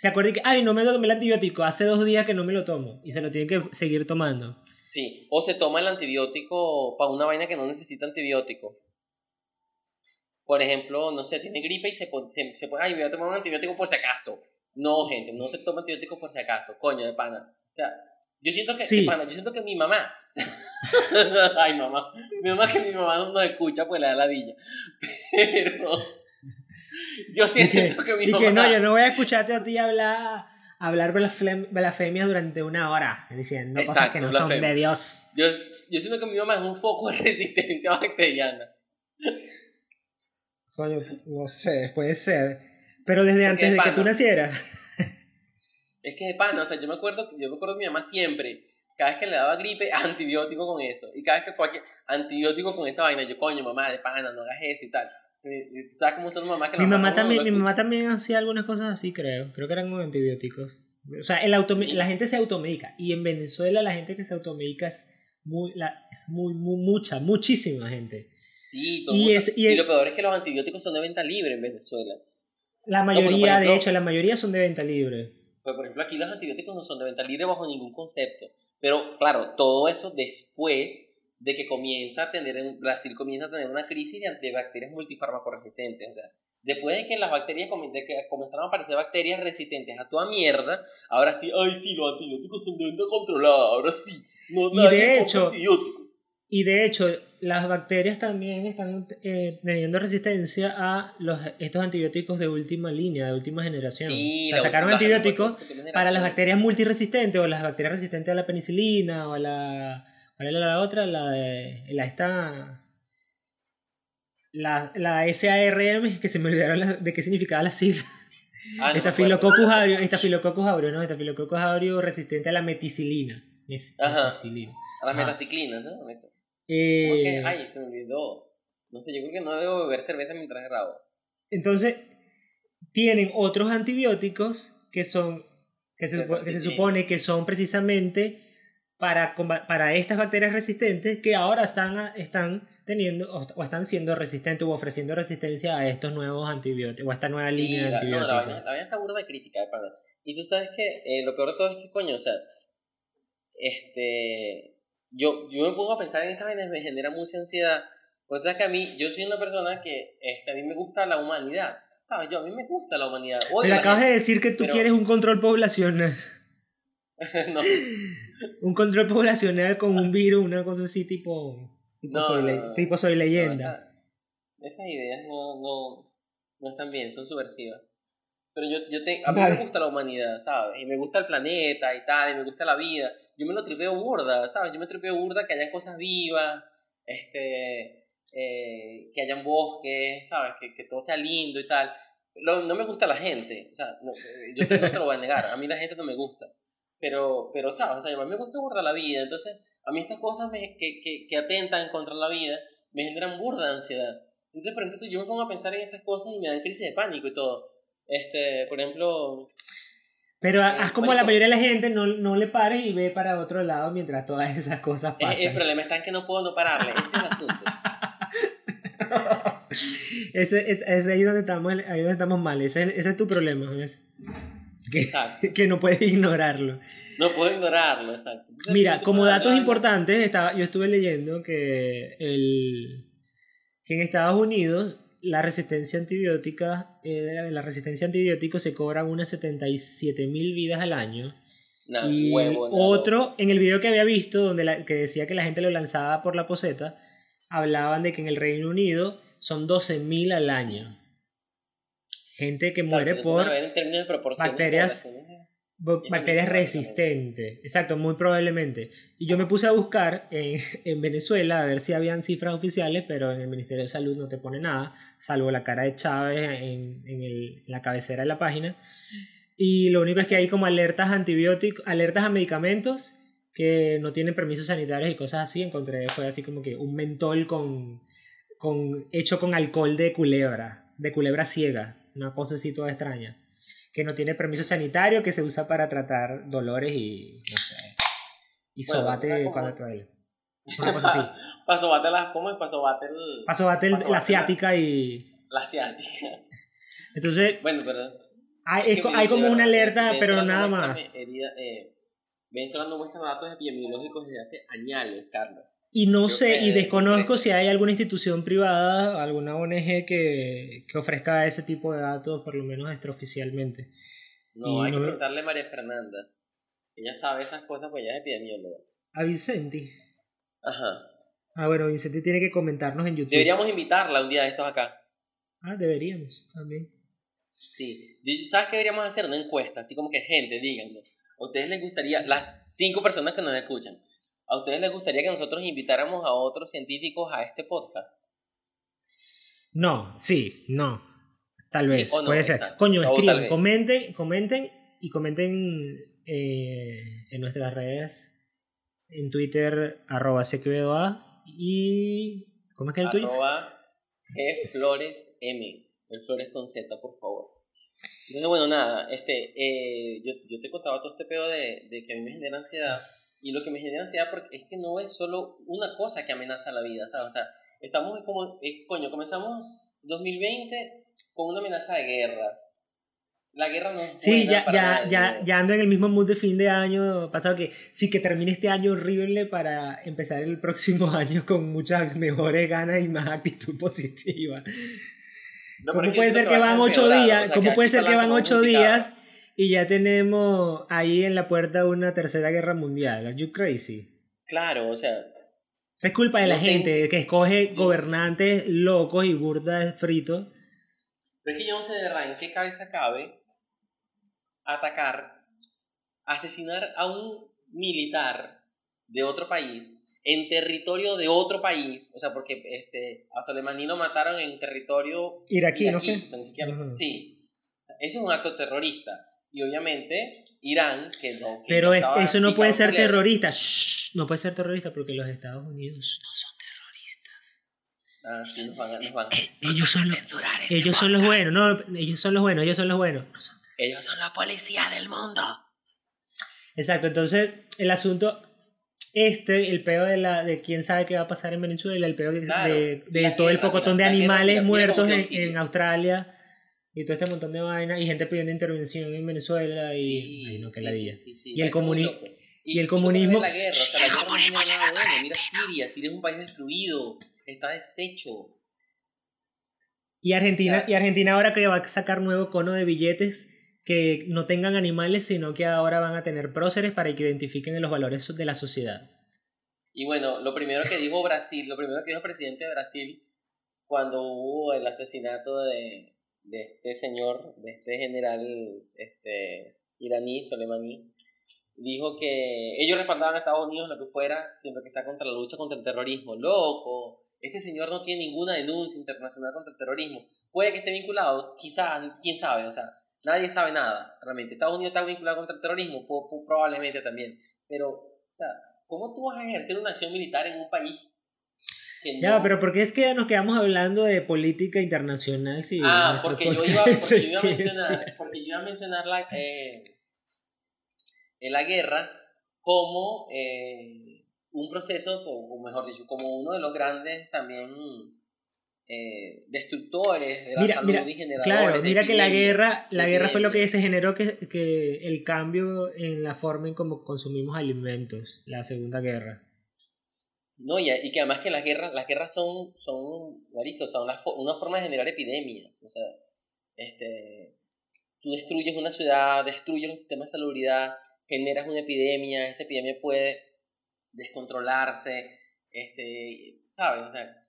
A: se acuerda que, ay, no me tomé el antibiótico, hace dos días que no me lo tomo y se lo tiene que seguir tomando.
B: Sí, o se toma el antibiótico para una vaina que no necesita antibiótico. Por ejemplo, no sé, tiene gripe y se pone, se, ay, voy a tomar un antibiótico por si acaso. No, gente, no se toma antibiótico por si acaso, coño de pana. O sea, yo siento que, pana, yo siento que mi mamá, ay mamá, mi mamá que mi mamá no nos escucha pues le da la villa. Pero yo siento que, mi
A: y que no, yo no voy a escucharte a ti hablar hablar blasfem- blasfemias durante una hora, diciendo cosas
B: Exacto,
A: que no son de. Dios.
B: Yo, yo siento que mi mamá es un foco de resistencia bacteriana.
A: Coño, no sé, puede ser. Pero desde
B: Porque
A: antes de que tú nacieras.
B: Es que de pana, o sea, yo me acuerdo, yo me acuerdo de mi mamá siempre, cada vez que le daba gripe, antibiótico con eso. Y cada vez que cualquier antibiótico con esa vaina, yo, coño, mamá, de pana, no hagas eso y tal. ¿Tú sabes cómo son las mamás que
A: Mi mamá también, mi mamá también hacía algunas cosas así, creo. Creo que eran con antibióticos. O sea, el la gente se automedica. Y en Venezuela la gente que se automedica es muy, la, es muy, muy, mucha, muchísima gente.
B: Sí, todo
A: Y es- y
B: lo peor es que los antibióticos son de venta libre en Venezuela.
A: La
B: porque,
A: mayoría, de hecho, la mayoría son de venta libre.
B: Pues, por ejemplo, aquí los antibióticos no son de venta libre bajo ningún concepto. Pero, claro, todo eso después de que comienza a tener, en Brasil comienza a tener una crisis de, de bacterias multifarmacoresistentes. O sea, después de que las bacterias, comenzaron a aparecer bacterias resistentes a toda mierda, ahora sí, ay, sí, los antibióticos son de venta controlada, ahora sí. No,
A: Y
B: nadie
A: de hecho-
B: antibióticos.
A: Y de hecho, las bacterias también están eh, teniendo resistencia a los, estos antibióticos de última línea, de última generación.
B: Sí,
A: O sea, sacaron antibióticos para las bacterias multiresistentes o las bacterias resistentes a la penicilina o a la... ¿Cuál era la otra? La de... La esta... La, la SARM, que se me olvidaron la- de qué significaba la sigla.
B: Ah, no me
A: Estafilococcus
B: acuerdo.
A: aureus, Estafilococcus aureus, ¿no? Estafilococcus aureus resistente a la meticilina. Es-
B: Ajá.
A: meticilina.
B: A las
A: Ajá.
B: metaciclinas, ¿no? ¿Cómo
A: Eh?
B: Ay, se me olvidó. No sé, yo creo que no debo beber cerveza mientras grabo.
A: Entonces, tienen otros antibióticos que son que se, que se supone que son precisamente para, para estas bacterias resistentes que ahora están, están teniendo o, o están siendo resistentes o ofreciendo resistencia a estos nuevos antibióticos o a esta nueva
B: Sí,
A: línea de
B: la, no,
A: antibióticos.
B: la vaina, la vaina está burda de crítica, de pana. Y tú sabes que eh, lo peor de todo es que, coño, o sea, este. Yo, yo me pongo a pensar en estas vainas y me genera mucha ansiedad. Pues sabes que a mí, yo soy una persona que este, a mí me gusta la humanidad. ¿Sabes? Yo, a mí me gusta la humanidad. Odio
A: Pero acabas de
B: gente.
A: decir que tú
B: pero-
A: quieres un control poblacional.
B: no,
A: Un control poblacional con un virus, una cosa así tipo. Tipo,
B: No,
A: soy,
B: no,
A: tipo soy leyenda.
B: esa- esas ideas no, no, no están bien, son subversivas. Pero yo, yo te, a mí
A: Vale.
B: me gusta la humanidad, ¿sabes? Y me gusta el planeta y tal, y me gusta la vida. Yo me lo tripeo burda, ¿sabes? Yo me tripeo burda que hayan cosas vivas, este, eh, que hayan bosques, ¿sabes? Que, que todo sea lindo y tal. Lo- no me gusta la gente, o sea, no, eh, yo te, no te lo voy a negar, a mí la gente no me gusta. Pero, pero ¿sabes? O sea, a mí me gusta burda la vida, entonces a mí estas cosas me, que, que, que atentan contra la vida me generan burda de ansiedad. Entonces, por ejemplo, yo me pongo a pensar en estas cosas y me dan crisis de pánico y todo. Este, por ejemplo,
A: Pero
B: Eh,
A: haz como a la mayoría de la gente, no, no le pares y ve para otro lado mientras todas esas cosas
B: eh,
A: pasan.
B: el problema está en que no puedo no pararle, ese es el asunto.
A: ese, es, es ahí donde estamos, ahí donde estamos mal. Ese, es- ese es tu problema, ¿ves? Que, no puedes ignorarlo.
B: No puedo ignorarlo, exacto.
A: Mira, como datos importantes, estaba, yo estuve leyendo que, el, que en Estados Unidos la resistencia antibiótica, eh, la resistencia a antibióticos se cobran unas 77 mil vidas al año.
B: Nah,
A: y
B: huevo, nah,
A: otro, en el video que había visto, donde la- que decía que la gente lo lanzaba por la poseta, hablaban de que en el Reino Unido son 12.000 al año. Gente que muere por bacterias-
B: es
A: bacterias resistentes. Exacto, muy probablemente. Y yo me puse a buscar en, en Venezuela a ver si habían cifras oficiales, pero en el Ministerio de Salud no te pone nada, salvo la cara de Chávez en, en el- en la cabecera de la página. Y lo único es que hay como alertas antibióticos, alertas a medicamentos que no tienen permisos sanitarios y cosas así. Encontré, fue así como que un mentol con, con hecho con alcohol de culebra, de culebra ciega, una cosa así toda extraña. Que no tiene permiso sanitario, que se usa para tratar dolores y, no sé, y
B: Bueno,
A: sobate cuando duele. Una cosa así.
B: Paso bate la, ¿cómo es? Paso bate el-
A: la asiática y...
B: la asiática.
A: Entonces,
B: Bueno, pero
A: hay, es hay como una alerta, pero nada más.
B: herida- eh, Venezuela no muestra datos epidemiológicos desde hace años, Carlos.
A: Y no
B: Creo
A: sé, y desconozco
B: es-
A: si hay alguna institución privada, alguna ONG que, que ofrezca ese tipo de datos, por lo menos extraoficialmente.
B: No,
A: Y
B: hay
A: no
B: que preguntarle a María Fernanda. Ella sabe esas cosas, pues ella es epidemióloga.
A: A Vicenti.
B: Ajá.
A: Ah, bueno, Vicenti tiene que comentarnos en YouTube.
B: Deberíamos invitarla un día de estos acá.
A: Ah, deberíamos también.
B: Sí. ¿Sabes qué deberíamos hacer? Una encuesta, así como que gente, díganme. ¿A ustedes les gustaría, las cinco personas que nos escuchan, ¿a ustedes les gustaría que nosotros invitáramos a otros científicos a este podcast?
A: No, sí, no. Tal vez, puede ser. Coño, escriban, comenten, comenten y comenten eh, en nuestras redes, en Twitter, arroba CQA y... ¿Cómo es que es el tuyo?
B: Arroba Flores M. El Flores con Z, por favor. Entonces, bueno, nada, este, eh, yo, yo te contaba todo este pedo de, de que a mí me genera ansiedad. Y lo que me genera ansiedad porque es que no es solo una cosa que amenaza la vida, ¿sabes? O sea, estamos como, eh, coño, comenzamos 2020 con una amenaza de guerra. La guerra no es
A: Sí, ya, ya, ya, ya ando en el mismo mood de fin de año pasado que sí que termine este año horrible para empezar el próximo año con muchas mejores ganas y más actitud positiva. ¿Cómo puede ser que, van ocho días? ¿Cómo puede ser que van ocho días y ya tenemos ahí en la puerta una tercera guerra mundial? ¿Are you crazy?
B: Claro, o sea,
A: es culpa de la gente que escoge gobernantes locos y burdas fritos.
B: Pero es que yo no sé de verdad en qué cabeza cabe atacar, asesinar a un militar de otro país en territorio de otro país, o sea, porque este, a Soleimani lo mataron en territorio
A: iraquí, no sé.
B: Sí, eso es un acto terrorista. Y obviamente Irán, que no...
A: Pero eso no puede ser terrorista, no puede ser terrorista porque los Estados Unidos no son terroristas.
B: Ah, sí, nos van a, nos van
A: eh, ellos son, censurar este ellos son los buenos, no, ellos son los buenos, ellos son los buenos.
B: ellos son la policía del mundo.
A: Exacto, entonces el asunto este, el peor de, la, de quién sabe qué va a pasar en Venezuela, el peor de, de, todo el pocotón de animales muertos en, Australia y todo este montón de vainas y gente pidiendo intervención en Venezuela y no, que la y el comunismo y, el comunismo
B: la guerra, o sea, la comunismo bueno, mira Siria, Siria es un país destruido, está deshecho.
A: Y Argentina, y Argentina ahora que va a sacar nuevo cono de billetes que no tengan animales, sino que ahora van a tener próceres para que identifiquen los valores de la sociedad.
B: Y bueno, lo primero que dijo Brasil, lo primero que dijo el presidente de Brasil cuando hubo el asesinato de, de este señor, de este general este, iraní, Soleimani, dijo que ellos respaldaban a Estados Unidos lo que fuera, siempre que sea contra la lucha contra el terrorismo. Loco, este señor no tiene ninguna denuncia internacional contra el terrorismo. Puede que esté vinculado, quizás, quién sabe, o sea, Nadie sabe nada, realmente. Estados Unidos está vinculado contra el terrorismo, probablemente también. Pero, o sea, ¿cómo tú vas a ejercer una acción militar en un país
A: que no... Ya, pero ¿por qué es que nos quedamos hablando de política internacional? Si
B: ah, porque yo, iba, porque, yo iba a mencionar, porque yo iba a mencionar la, eh, la guerra como eh, un proceso, o mejor dicho, como uno de los grandes también eh, destructores de la
A: mira,
B: salud
A: mira, y Claro, mira que la guerra, la guerra fue lo que se generó que, que el cambio en la forma en cómo consumimos alimentos, la Segunda Guerra.
B: No, y, y que además que las guerras, las guerras son, son, maricos, son una, forma de generar epidemias. O sea, este, tú destruyes una ciudad, destruyes un sistema de salubridad, generas una epidemia, esa epidemia puede descontrolarse, este, ¿sabes? O sea,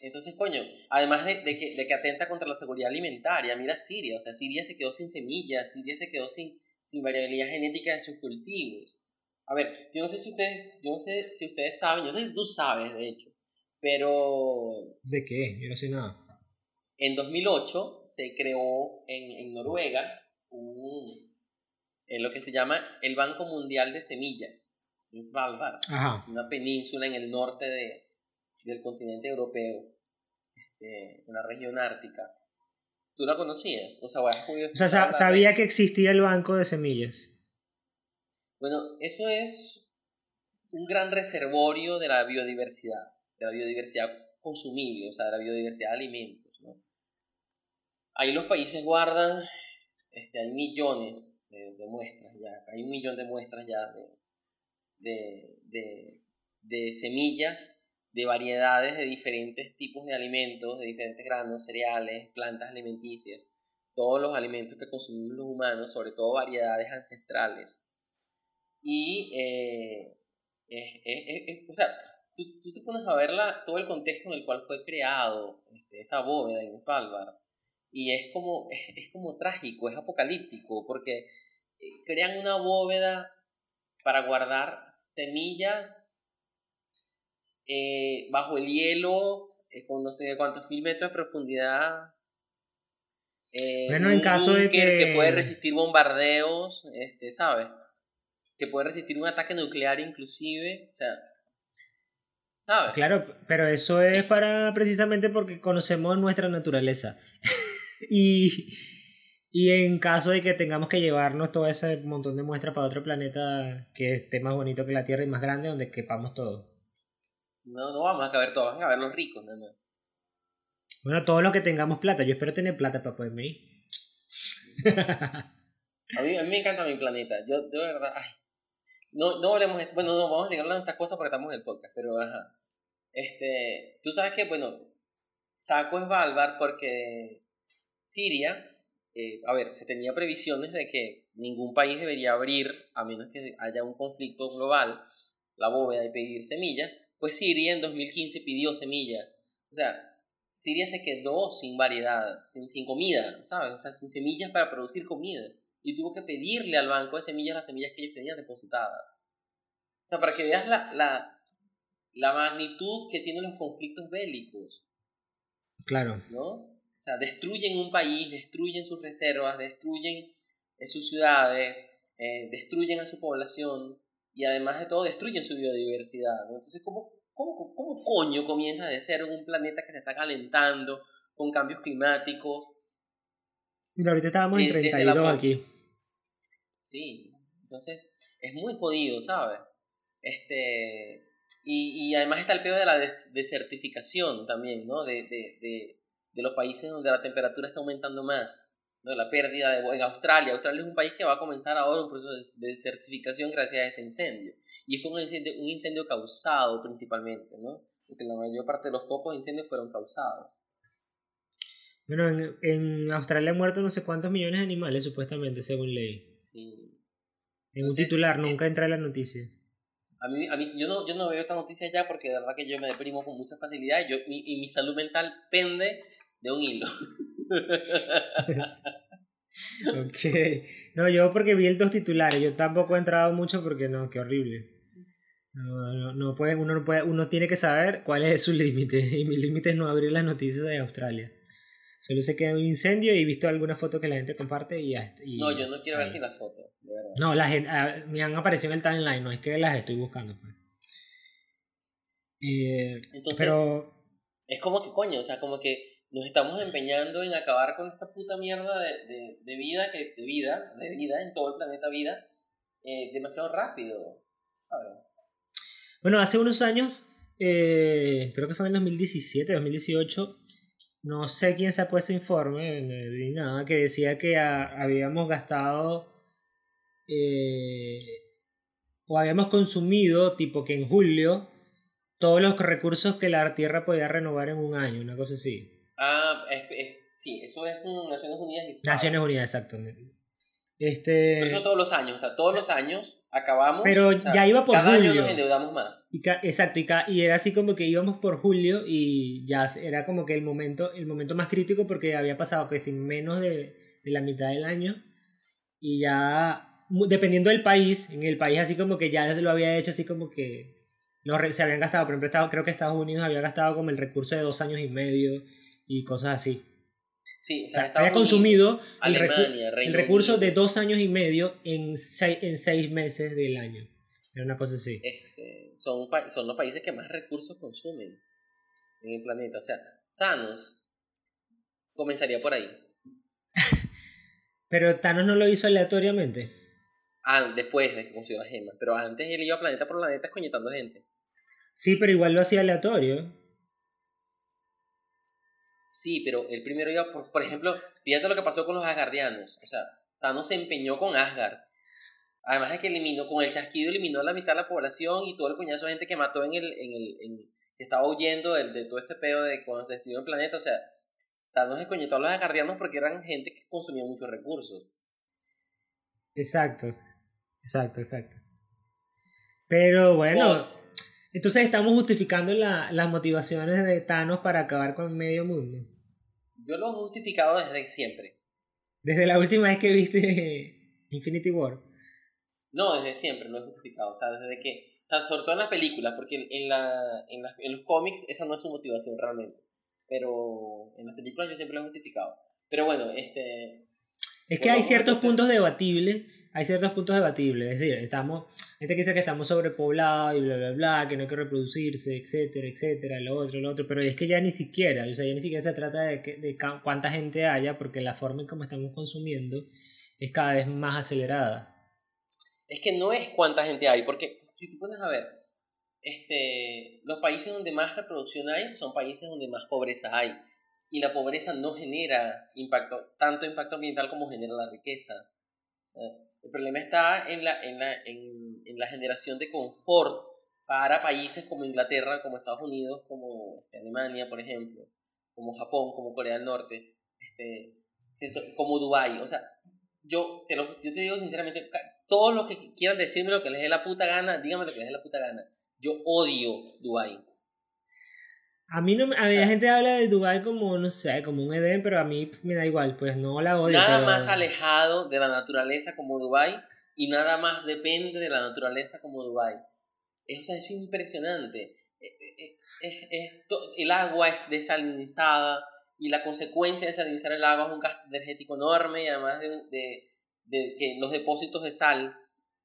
B: entonces, coño, además de, de, que, de, que, atenta contra la seguridad alimentaria, mira Siria, o sea, Siria se quedó sin semillas, Siria se quedó sin, sin variabilidad genética de sus cultivos. A ver, yo no sé si ustedes, yo no sé si ustedes saben, yo sé si tú sabes, de hecho, pero...
A: ¿De qué? Yo no sé nada.
B: En 2008 se creó en, en Noruega un, en lo que se llama el Banco Mundial de Semillas, en Svalbard, una península en el norte de, del continente europeo en la región ártica. ¿Tú la conocías? O sea,
A: o sea sabía que existía el banco de semillas.
B: Bueno, eso es un gran reservorio de la biodiversidad, de la biodiversidad consumible, o sea, de la biodiversidad de alimentos. Ahí los países guardan, este, hay millones de, muestras ya, hay un millón de muestras ya de, de, de semillas de variedades de diferentes tipos de alimentos, de diferentes granos, cereales, plantas alimenticias, todos los alimentos que consumimos los humanos, sobre todo variedades ancestrales. Y, eh, o sea, tú, te pones a ver todo el contexto en el cual fue creado este, esa bóveda en Svalbard y es como, es, como trágico, es apocalíptico, porque eh, crean una bóveda para guardar semillas eh, bajo el hielo, eh, con no sé cuántos mil metros de profundidad.
A: bueno, en caso de que...
B: que puede resistir bombardeos, este, ¿sabes? Que puede resistir un ataque nuclear inclusive, o sea, ¿sabes?
A: Claro, pero eso es para precisamente porque conocemos nuestra naturaleza. y, y en caso de que tengamos que llevarnos todo ese montón de muestras para otro planeta que esté más bonito que la Tierra y más grande, donde quepamos todo.
B: No, no vamos a caber todos, van a ver los ricos, no,
A: Bueno, todo lo que tengamos plata. Yo espero tener plata para poderme ir.
B: a, mí, a mí me encanta mi planeta. Yo, de verdad, ay. No, no hablemos, bueno, no vamos a llegar a estas cosas porque estamos en el podcast, pero ajá. Este, tú sabes que, bueno, saco es Svalbard porque Siria, eh, a ver, se tenía previsiones de que ningún país debería abrir, a menos que haya un conflicto global, la bóveda de pedir semillas, pues Siria en 2015 pidió semillas. O sea, Siria se quedó sin variedad, sin, sin comida, ¿sabes? O sea, sin semillas para producir comida. Y tuvo que pedirle al banco de semillas las semillas que ellos tenían depositadas. O sea, para que veas la, la, la magnitud que tienen los conflictos bélicos.
A: Claro.
B: ¿No? O sea, destruyen un país, destruyen sus reservas, destruyen eh, sus ciudades, eh, destruyen a su población y además de todo destruyen su biodiversidad. Entonces, ¿cómo, cómo, ¿cómo coño comienza de ser un planeta que se está calentando con cambios climáticos?
A: Mira, ahorita estábamos en 32 aquí.
B: Sí, entonces es muy jodido, ¿sabes? Este, y, y además está el peor de la desertificación también, ¿no? de, de de los países donde la temperatura está aumentando más. ¿no? La pérdida de... En Australia, Australia es un país que va a comenzar ahora un proceso de desertificación gracias a ese incendio. Y fue un incendio, un incendio causado principalmente, ¿no? Porque la mayor parte de los focos de incendios fueron causados.
A: Bueno, en, en, Australia han muerto no sé cuántos millones de animales, supuestamente, según ley.
B: Sí.
A: En un titular, nunca entra en la noticia.
B: A mí, a mí yo, no, yo no veo esta noticia ya porque de verdad que yo me deprimo con mucha facilidad y, yo, y mi salud mental pende de un hilo.
A: ok. No, yo porque vi el dos titulares, yo tampoco he entrado mucho porque no, qué horrible. No, no, puede, uno no puede, uno tiene que saber cuál es su límite. Y mi límite es no abrir las noticias de Australia. Solo sé que hay un incendio y he visto algunas fotos que la gente comparte y, y
B: No, yo no quiero ver ni las fotos, de verdad.
A: No, las, ah, me han aparecido en el timeline, no es que las estoy buscando. Pues. Eh, Entonces, pero...
B: es como que coño, o sea, como que nos estamos empeñando en acabar con esta puta mierda de, de, vida, que, de vida, de vida en todo el planeta vida, eh, demasiado rápido.
A: Bueno, hace unos años, eh, creo que fue en 2017, 2018, no sé quién sacó ese informe, ni nada, que decía que habíamos gastado eh, o habíamos consumido, tipo que en julio, todos los recursos que la Tierra podía renovar en un año, una cosa así.
B: Ah, sí, eso es Naciones Unidas.
A: Naciones Unidas, exacto. Este...
B: Pero eso todos los años, o sea, todos los años acabamos.
A: Pero ya iba por
B: cada
A: julio.
B: año nos endeudamos más.
A: Y exacto, y, y, era así como que íbamos por julio y ya era como que el momento, el momento más crítico porque había pasado que sin menos de, de la mitad del año y ya dependiendo del país, en el país así como que ya lo había hecho así como que se habían gastado, por ejemplo, creo que Estados Unidos había gastado como el recurso de dos años y medio y cosas así.
B: Sí, o sea,
A: había consumido el, recurso de dos años y medio en seis, en seis meses del año. Era una cosa así.
B: Este, son, son los países que más recursos consumen en el planeta. O sea, Thanos comenzaría por ahí.
A: Pero Thanos no lo hizo aleatoriamente.
B: Ah, después de que consiguió las gemas. Pero antes él iba planeta por planeta escoñetando gente.
A: Sí, pero igual lo hacía aleatorio.
B: Sí, pero el primero iba, por, por ejemplo, fíjate lo que pasó con los Asgardianos. O sea, Thanos se empeñó con Asgard. Además de que eliminó, con el chasquido eliminó la mitad de la población y todo el coñazo de gente que mató en el, en el, en, que estaba huyendo de, de, todo este pedo de cuando se destruyó el planeta. O sea, Thanos descoñetó a los Asgardianos porque eran gente que consumía muchos recursos.
A: Exacto, exacto, exacto. Pero bueno, entonces estamos justificando la, las motivaciones de Thanos para acabar con medio mundo.
B: Yo lo he justificado desde siempre.
A: Desde la última vez que viste Infinity War.
B: No, desde siempre lo he justificado. O sea, desde que. O sea, sobre todo en las películas, porque en, la, en, en los cómics esa no es su motivación realmente. Pero en las películas yo siempre lo he justificado. Pero bueno, este.
A: Es que hay ciertos puntos debatibles hay ciertos puntos debatibles, es decir, estamos, gente que dice que estamos sobrepoblados y bla, bla, bla, que no hay que reproducirse, etcétera, etcétera, lo otro, lo otro, pero es que ya ni siquiera, o sea, ya ni siquiera se trata de, que, de cuánta gente haya, porque la forma en cómo estamos consumiendo es cada vez más acelerada.
B: Es que no es cuánta gente hay, porque si te pones a ver, este, los países donde más reproducción hay son países donde más pobreza hay. Y la pobreza no genera impacto, tanto impacto ambiental como genera la riqueza. El problema está en la, en la, en, en la generación de confort para países como Inglaterra, como Estados Unidos, como este, Alemania, por ejemplo, como Japón, como Corea del Norte, este, como Dubai. O sea, yo te, lo, yo te digo sinceramente, todos los que quieran decirme lo que les dé la puta gana, díganme lo que les dé la puta gana. Yo odio Dubai.
A: A mí no, a mí la gente habla de Dubai como, no sé, como un Edén, pero a mí me da igual, pues no la odio.
B: Nada más alejado de la naturaleza como Dubai y nada más depende de la naturaleza como Dubai. Eso es impresionante. E, e, e, el agua es desalinizada y la consecuencia de desalinizar el agua es un gasto energético enorme y además de, de, de que los depósitos de sal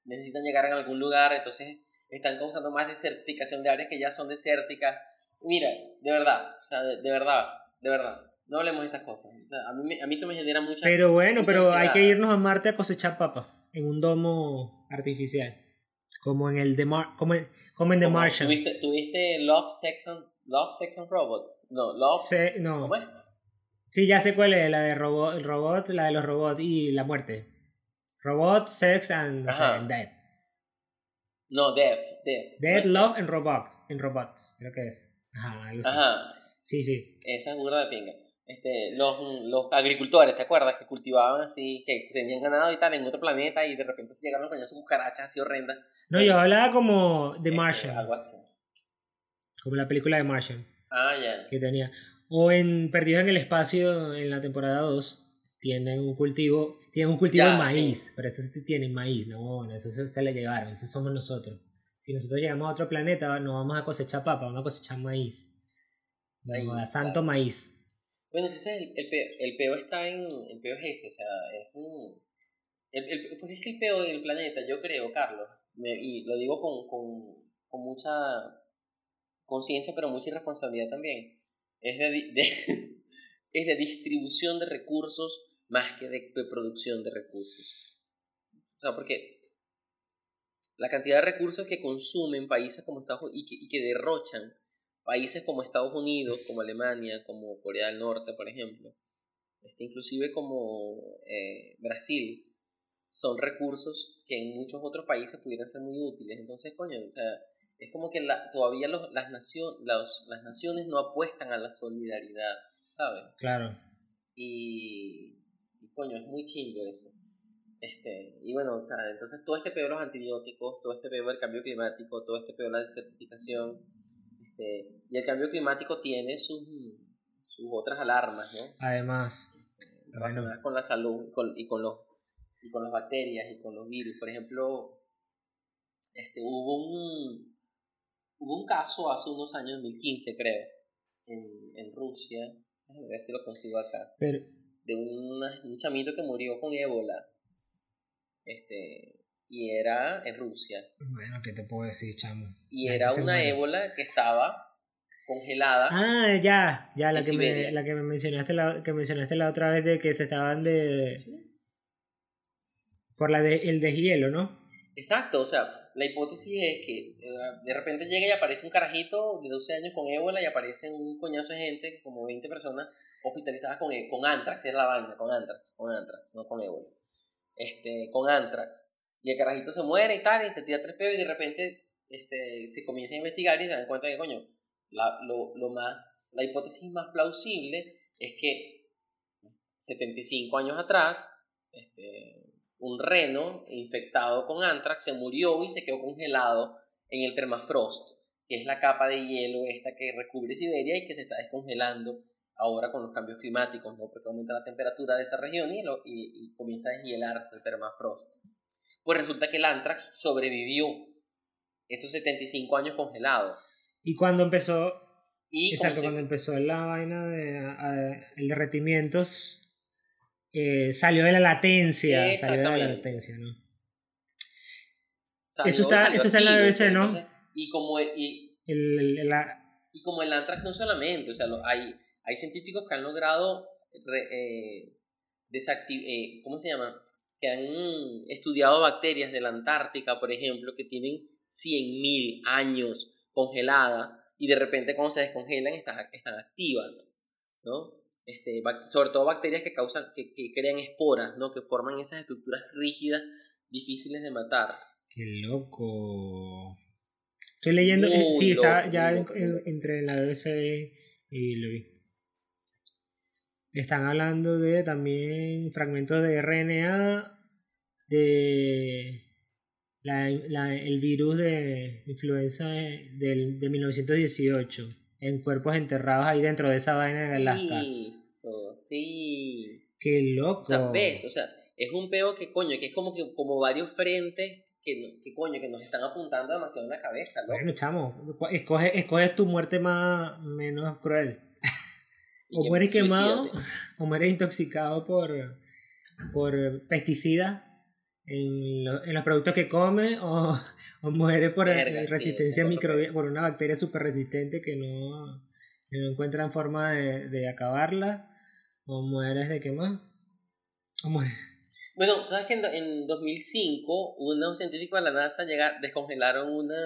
B: necesitan llegar a algún lugar, entonces están causando más desertificación de áreas que ya son desérticas Mira, de verdad, o sea, de, verdad, de verdad. No hablemos de estas cosas. a, mí, a mí esto me genera mucha.
A: Pero bueno, pero hay que irnos a Marte a cosechar papas en un domo artificial. Como en el de Mar como en, como en The Martian.
B: ¿Tuviste, ¿Tuviste, Love, Sex and, Love, Sex and Robots? No, Love.
A: no. ¿Cómo es? Sí, ya sé cuál es, la de robot, el robot, la de los robots y la muerte. Robot, Sex and, Death.
B: No, Death, Death.
A: Death, Love and Robots, en Robots, creo que es. Ajá, Sí, sí.
B: Esa es burda de pinga. Este, los, los agricultores, ¿te acuerdas? Que cultivaban así, que tenían ganado y tal en otro planeta y de repente se llegaron con sus cucarachas así horrendas.
A: No, yo hablaba como The este, Martian.
B: algo así.
A: Como la película de Martian.
B: Ah, ya.
A: Que tenía. O en Perdidos en el Espacio, en la temporada 2, tienen un cultivo, tienen un cultivo de maíz, pero eso sí tienen maíz, no, eso se le llevaron, eso somos nosotros si nosotros llegamos a otro planeta, no vamos a cosechar papa, vamos a cosechar maíz. maíz santo maíz.
B: Bueno, entonces el, el, peo, el peo está en. El peo es ese, o sea, es un. El, el, porque es que el peo del planeta, yo creo, Carlos, y lo digo con, con, con mucha conciencia, pero mucha irresponsabilidad también, es de, de es de distribución de recursos más que de, de producción de recursos. O sea, porque la cantidad de recursos que consumen países como Estados Unidos y que, derrochan países como Estados Unidos, como Alemania, como Corea del Norte, por ejemplo, este, inclusive como eh, Brasil, son recursos que en muchos otros países pudieran ser muy útiles. Entonces, coño, o sea, es como que todavía las, las naciones no apuestan a la solidaridad, ¿sabes?
A: Claro.
B: Y, y, coño, es muy chingo eso. Este, y bueno, o sea, entonces todo este pedo de los antibióticos, todo este pedo del cambio climático, todo este pedo de la desertificación, este, y el cambio climático tiene sus, sus otras alarmas, ¿no?
A: Además,
B: relacionadas con la salud y con, y con, los y con las bacterias y con los virus. Por ejemplo, este, hubo un hubo un caso hace unos años, 2015 creo, en, en Rusia, a ver si lo consigo acá,
A: Pero...
B: de un chamito que murió con ébola este, y era en Rusia.
A: Bueno, ¿qué te puedo decir, chamo?
B: Y era una ébola que estaba congelada.
A: Ah, ya, ya, la que, me, la que me mencionaste la, que mencionaste la otra vez de que se estaban de... Por la de, el deshielo, ¿no?
B: Exacto, o sea, la hipótesis es que eh, de repente llega y aparece un carajito de 12 años con ébola y aparecen un coñazo de gente, como 20 personas hospitalizadas con, con antrax, era la vaina, con antrax, con antrax, no con ébola este, con anthrax. Y el carajito se muere y tal, y se tira tres pedos y de repente este, se comienza a investigar y se dan cuenta que, coño, la, lo, lo más, la hipótesis más plausible es que 75 años atrás, este, un reno infectado con anthrax se murió y se quedó congelado en el permafrost, que es la capa de hielo esta que recubre Siberia y que se está descongelando ahora con los cambios climáticos, ¿no? porque aumenta la temperatura de esa región y, lo, y, comienza a deshielarse el permafrost. Pues resulta que el anthrax sobrevivió esos 75 años congelado.
A: Y cuando empezó, y exacto, cuando empezó la vaina de el derretimiento, eh, salió de la latencia, salió de la latencia, ¿no? eso está, eso está en la BBC, ¿no?
B: y como y,
A: el,
B: y como el anthrax no solamente, o sea, hay, hay científicos que han logrado eh, eh, ¿cómo se llama? Que han estudiado bacterias de la Antártica, por ejemplo, que tienen 100.000 años congeladas y de repente cuando se descongelan están, están activas, ¿no? Este, sobre todo bacterias que causan, que, que crean esporas, ¿no? Que forman esas estructuras rígidas difíciles de matar.
A: Qué loco. Estoy leyendo, eh, sí, está ya entre la BBC y lo vi. Están hablando de también fragmentos de RNA de la, la, el virus de influenza de, de, 1918 en cuerpos enterrados ahí dentro de esa vaina de Alaska.
B: Eso, sí.
A: Qué loco.
B: O sea, ves, o sea, es un peo que coño, que es como que como varios frentes que, que, coño, que nos están apuntando demasiado en la cabeza, ¿no?
A: Bueno, chamo, escoge, escoge tu muerte más, menos cruel. O mueres quemado, o mueres intoxicado por, por pesticidas en, en los productos que comes, o, o mueres por resistencia microbiana, por una bacteria súper resistente que no, que no encuentran forma de, de acabarla, o mueres de qué más, o mueres
B: bueno, sabes que en, 2005 unos científicos de la NASA llega, descongelaron una,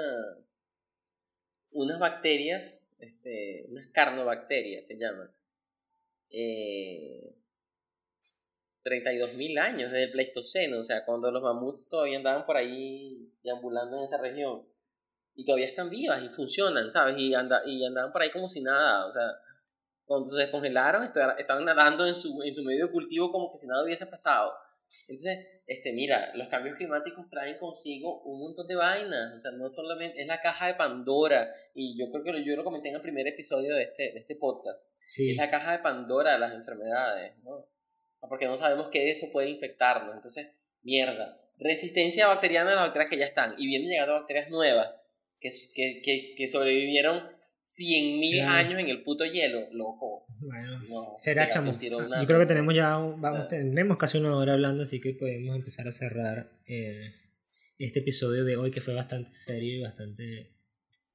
B: unas bacterias, este, unas carnobacterias se llaman, eh, 32.000 años desde el Pleistoceno, o sea, cuando los mamuts todavía andaban por ahí deambulando en esa región. Y todavía están vivas y funcionan, ¿sabes? Y, anda, y andaban por ahí como si nada, o sea, cuando se descongelaron estaban nadando en su, en su medio cultivo como que si nada hubiese pasado. Entonces, este, mira, los cambios climáticos traen consigo un montón de vainas, o sea, no solamente, es la caja de Pandora, y yo creo que lo, yo lo comenté en el primer episodio de este, de este podcast, sí. es la caja de Pandora de las enfermedades, ¿no? Porque no sabemos qué de eso puede infectarnos, entonces, mierda, resistencia bacteriana a las bacterias que ya están, y vienen llegando bacterias nuevas, que, que, que, que sobrevivieron 100.000 años en el puto hielo, loco.
A: Bueno, será chamo. Yo creo que tenemos ya, vamos, tenemos casi una hora hablando, así que podemos empezar a cerrar eh, este episodio de hoy que fue bastante serio y bastante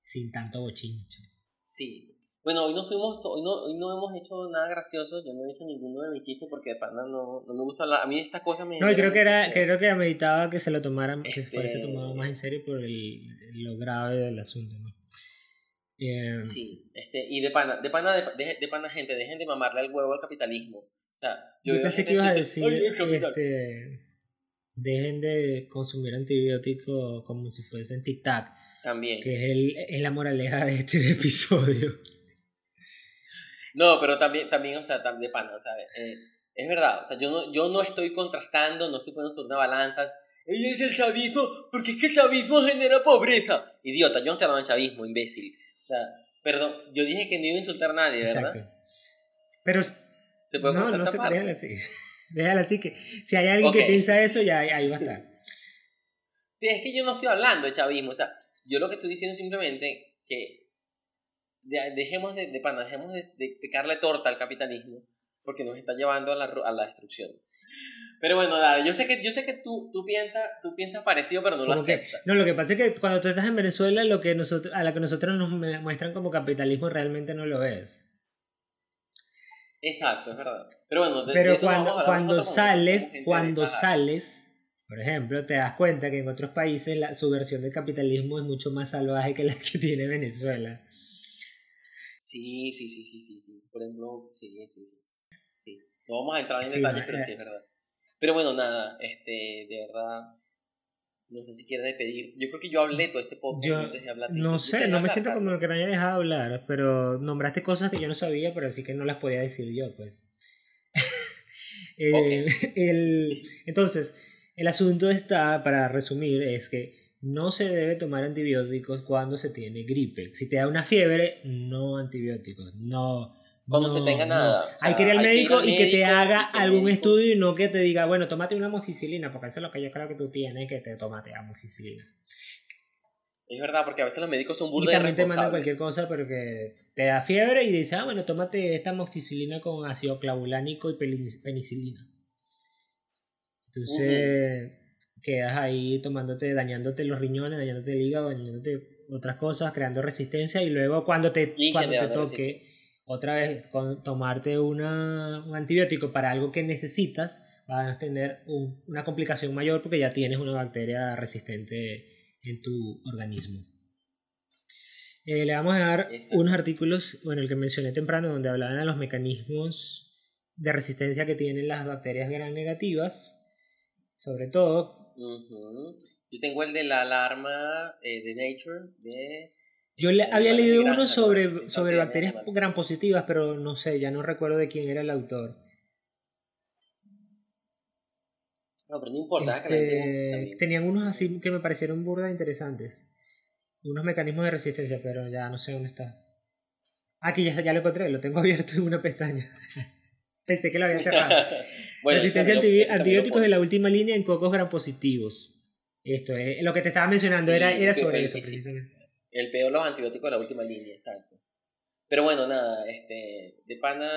A: sin tanto bochincho.
B: Sí. Bueno, hoy no fuimos, hoy no, hoy no hemos hecho nada gracioso, yo no he hecho ninguno de mis chistes porque de pana no, no me gusta hablar, a mí estas cosas me...
A: No, creo que, era, creo que meditaba que se lo tomaran, que se fuese este tomado más en serio por el, lo grave del asunto, ¿no?
B: Em, sí, este, y de pana, de pana, de, de, pana gente, dejen de mamarle el huevo al capitalismo. O sea,
A: yo, yo pensé que ibas a decir, este, dejen de consumir antibióticos como si fuesen tic-tac.
B: También.
A: Que es, el, es la moraleja de este episodio.
B: No, pero también, también o sea, de pana, o sea, eh, es verdad, o sea, yo no, yo no estoy contrastando, no estoy poniendo sobre una balanza, ella es el chavismo, porque es que el chavismo genera pobreza. Idiota, yo no estoy hablando del chavismo, imbécil. O sea, perdón, yo dije que no iba a insultar a nadie, ¿verdad? Exacto.
A: Pero. ¿Se puede no, no se déjala así. Déjala así que si hay alguien que piensa eso, ya ahí va a estar.
B: Es que yo no estoy hablando de chavismo, o sea, yo lo que estoy diciendo simplemente que dejemos de, de, dejemos de, de pecarle torta al capitalismo porque nos está llevando a la, a la destrucción. Pero bueno, yo sé que, yo sé que tú, tú, piensas, tú piensas parecido, pero no lo aceptas.
A: no, lo que pasa es que cuando tú estás en Venezuela, lo que nosotros, a la que nosotros nos muestran como capitalismo realmente no lo es.
B: Exacto, es verdad. Pero bueno,
A: pero cuando, cuando sales, cuando sales, por ejemplo, te das cuenta que en otros países la, su versión del capitalismo es mucho más salvaje que la que tiene Venezuela.
B: Sí, sí, sí, sí, sí, sí. Por ejemplo, sí, sí, sí. sí. No vamos a entrar en detalles, pero sí es verdad. Pero bueno, nada, este, de verdad, no sé si quieres despedir. Yo creo que yo hablé todo este podcast antes de hablar.
A: No sé, no me siento como que no haya dejado hablar, pero nombraste cosas que yo no sabía, pero así que no las podía decir yo, pues. eh, el, entonces, el asunto está, para resumir, es que no se debe tomar antibióticos cuando se tiene gripe. Si te da una fiebre, no antibióticos. No,
B: Cuando se tenga
A: no.
B: nada. O sea,
A: hay que ir al médico y que te haga
B: y
A: algún
B: médico-
A: estudio y no que te diga, bueno, tómate una moxicilina, porque eso es lo que yo creo que tú tienes, que te tómate amoxicilina.
B: Es verdad, porque a veces los médicos son
A: Y
B: burda
A: también te mandan cualquier cosa, pero que te da fiebre y dice, ah, bueno, tómate esta amoxicilina con ácido clavulánico y penicilina. Entonces, quedas ahí tomándote, dañándote los riñones, dañándote el hígado, dañándote otras cosas, creando resistencia y luego cuando te,
B: Y
A: cuando te toque. Otra vez con tomarte una, un antibiótico para algo que necesitas, vas a tener un- una complicación mayor porque ya tienes una bacteria resistente en tu organismo. Eh, le vamos a dar
B: Exacto.
A: unos artículos, bueno, el que mencioné temprano, donde hablaban de los mecanismos de resistencia que tienen las bacterias gram negativas, sobre todo.
B: Yo tengo el de la alarma eh, de Nature de
A: Yo le, había leído uno
B: ¿no?
A: sobre, sobre
B: bacterias
A: gram positivas, pero no sé, ya no recuerdo de quién era el autor.
B: No, pero no importa,
A: Este, tenían unos así que me parecieron burda interesantes. Unos mecanismos de resistencia, pero ya no sé dónde está. Ah, Aquí ya, ya lo encontré, lo tengo abierto en una pestaña. Pensé que lo había cerrado.
B: Bueno,
A: Resistencia antibi-
B: lo
A: antibióticos de la última línea en cocos gram positivos. Esto es lo que te estaba mencionando,
B: Sí,
A: era, era sobre eso precisamente.
B: El peor los antibióticos de la última línea, exacto. Pero bueno, nada, este, de pana,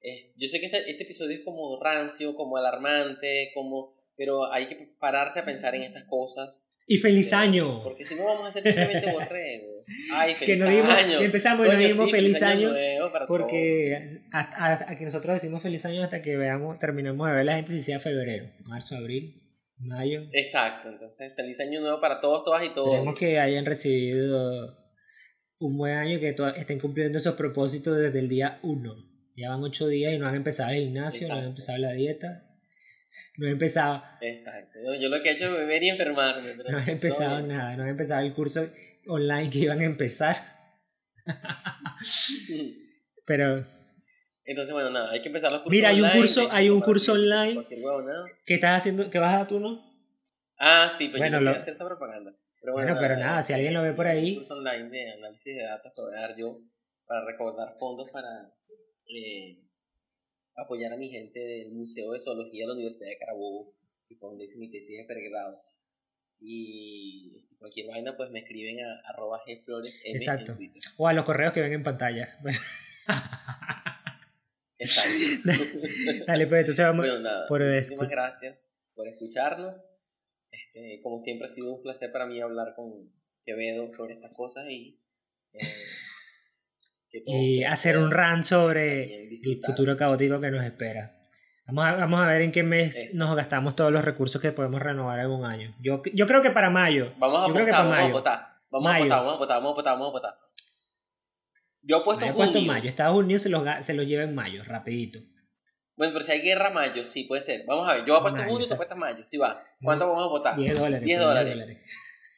B: eh, yo sé que este, este episodio es como rancio, como alarmante, como, pero hay que pararse a pensar en estas cosas.
A: Y feliz
B: eh,
A: año.
B: Porque si no vamos a hacer simplemente borrego. Ay,
A: Que
B: feliz
A: nos dimos,
B: año.
A: empezamos y nos dimos
B: sí,
A: feliz año.
B: nuevo para
A: Porque a, a- a que nosotros decimos feliz año hasta que veamos, terminemos de ver la gente si sea febrero, marzo, abril, mayo.
B: Exacto, entonces feliz año nuevo para todos, todas y todos.
A: Esperemos que hayan recibido un buen año y que estén cumpliendo esos propósitos desde el día 1. Ya van 8 días y no han empezado el gimnasio, no han empezado la dieta, no han empezado,
B: Exacto. Yo, yo lo que he hecho es beber y enfermarme. Pero
A: no
B: todo
A: empezado nada, no han empezado el curso online que iban a empezar. Pero,
B: Entonces, bueno, nada, hay que empezar los cursos
A: Mira, hay un
B: online,
A: curso- hay un curso
B: que-
A: online. ¿qué estás haciendo? ¿Qué vas a dar tú, no?
B: Ah, sí, pero
A: Bueno,
B: yo no voy
A: lo-
B: a hacer esa propaganda. Pero
A: Bueno,
B: bueno,
A: pero nada, si alguien lo ve por ahí-
B: Un curso online de análisis de datos que voy a dar yo para recaudar fondos para eh, apoyar a mi gente del Museo de Zoología de la Universidad de Carabobo, que fue donde hice mi tesis de pregrado. Y cualquier vaina, pues me escriben a arroba gflores en. Twitter.
A: O a los correos que ven en pantalla.
B: Exacto.
A: Dale, pues entonces vamos.
B: Bueno, nada,
A: por
B: muchísimas
A: escu-
B: gracias por escucharnos. Este, como siempre ha sido un placer para mí hablar con Quevedo sobre estas cosas y eh, que
A: y hacer un rant sobre el futuro caótico que nos espera. Vamos a, vamos a ver en qué mes
B: Exacto.
A: nos gastamos todos los recursos que podemos renovar en un año. Yo, yo creo que para mayo.
B: Vamos a
A: para
B: vamos a
A: mayo.
B: votar. Vamos a
A: Mayo.
B: votar, vamos a votar, vamos a votar, vamos a votar. Yo he puesto junio.
A: puesto mayo. Estados Unidos se los, se los lleva en mayo, rapidito.
B: Bueno, pero si hay guerra mayo, sí, puede ser. Vamos a ver, yo he puesto
A: Mayo,
B: junio y tú apuestas mayo. Sí va. ¿Cuánto vamos a votar?
A: 10 dólares.
B: 10
A: pues,
B: dólares.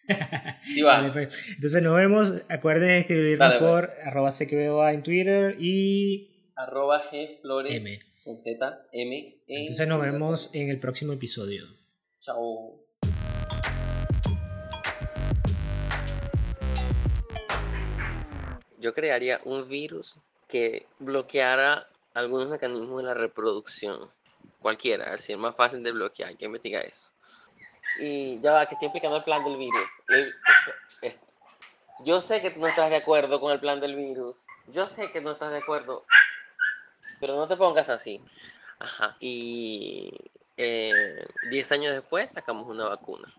B: Sí va.
A: Pues. Entonces nos vemos. Acuerden de escribirnos
B: Dale, pues.
A: por arroba sequebedoa en Twitter y
B: Arroba gflores
A: M.
B: con Z, M. en
A: entonces nos vemos en el próximo episodio.
B: Chao. Yo crearía un virus que bloqueara algunos mecanismos de la reproducción. Cualquiera, así es más fácil de bloquear. Hay que investigar eso. Y ya va, que estoy explicando el plan del virus. Yo sé que tú no estás de acuerdo con el plan del virus. Yo sé que no estás de acuerdo. Pero no te pongas así. Ajá. Y eh, 10 años después sacamos una vacuna.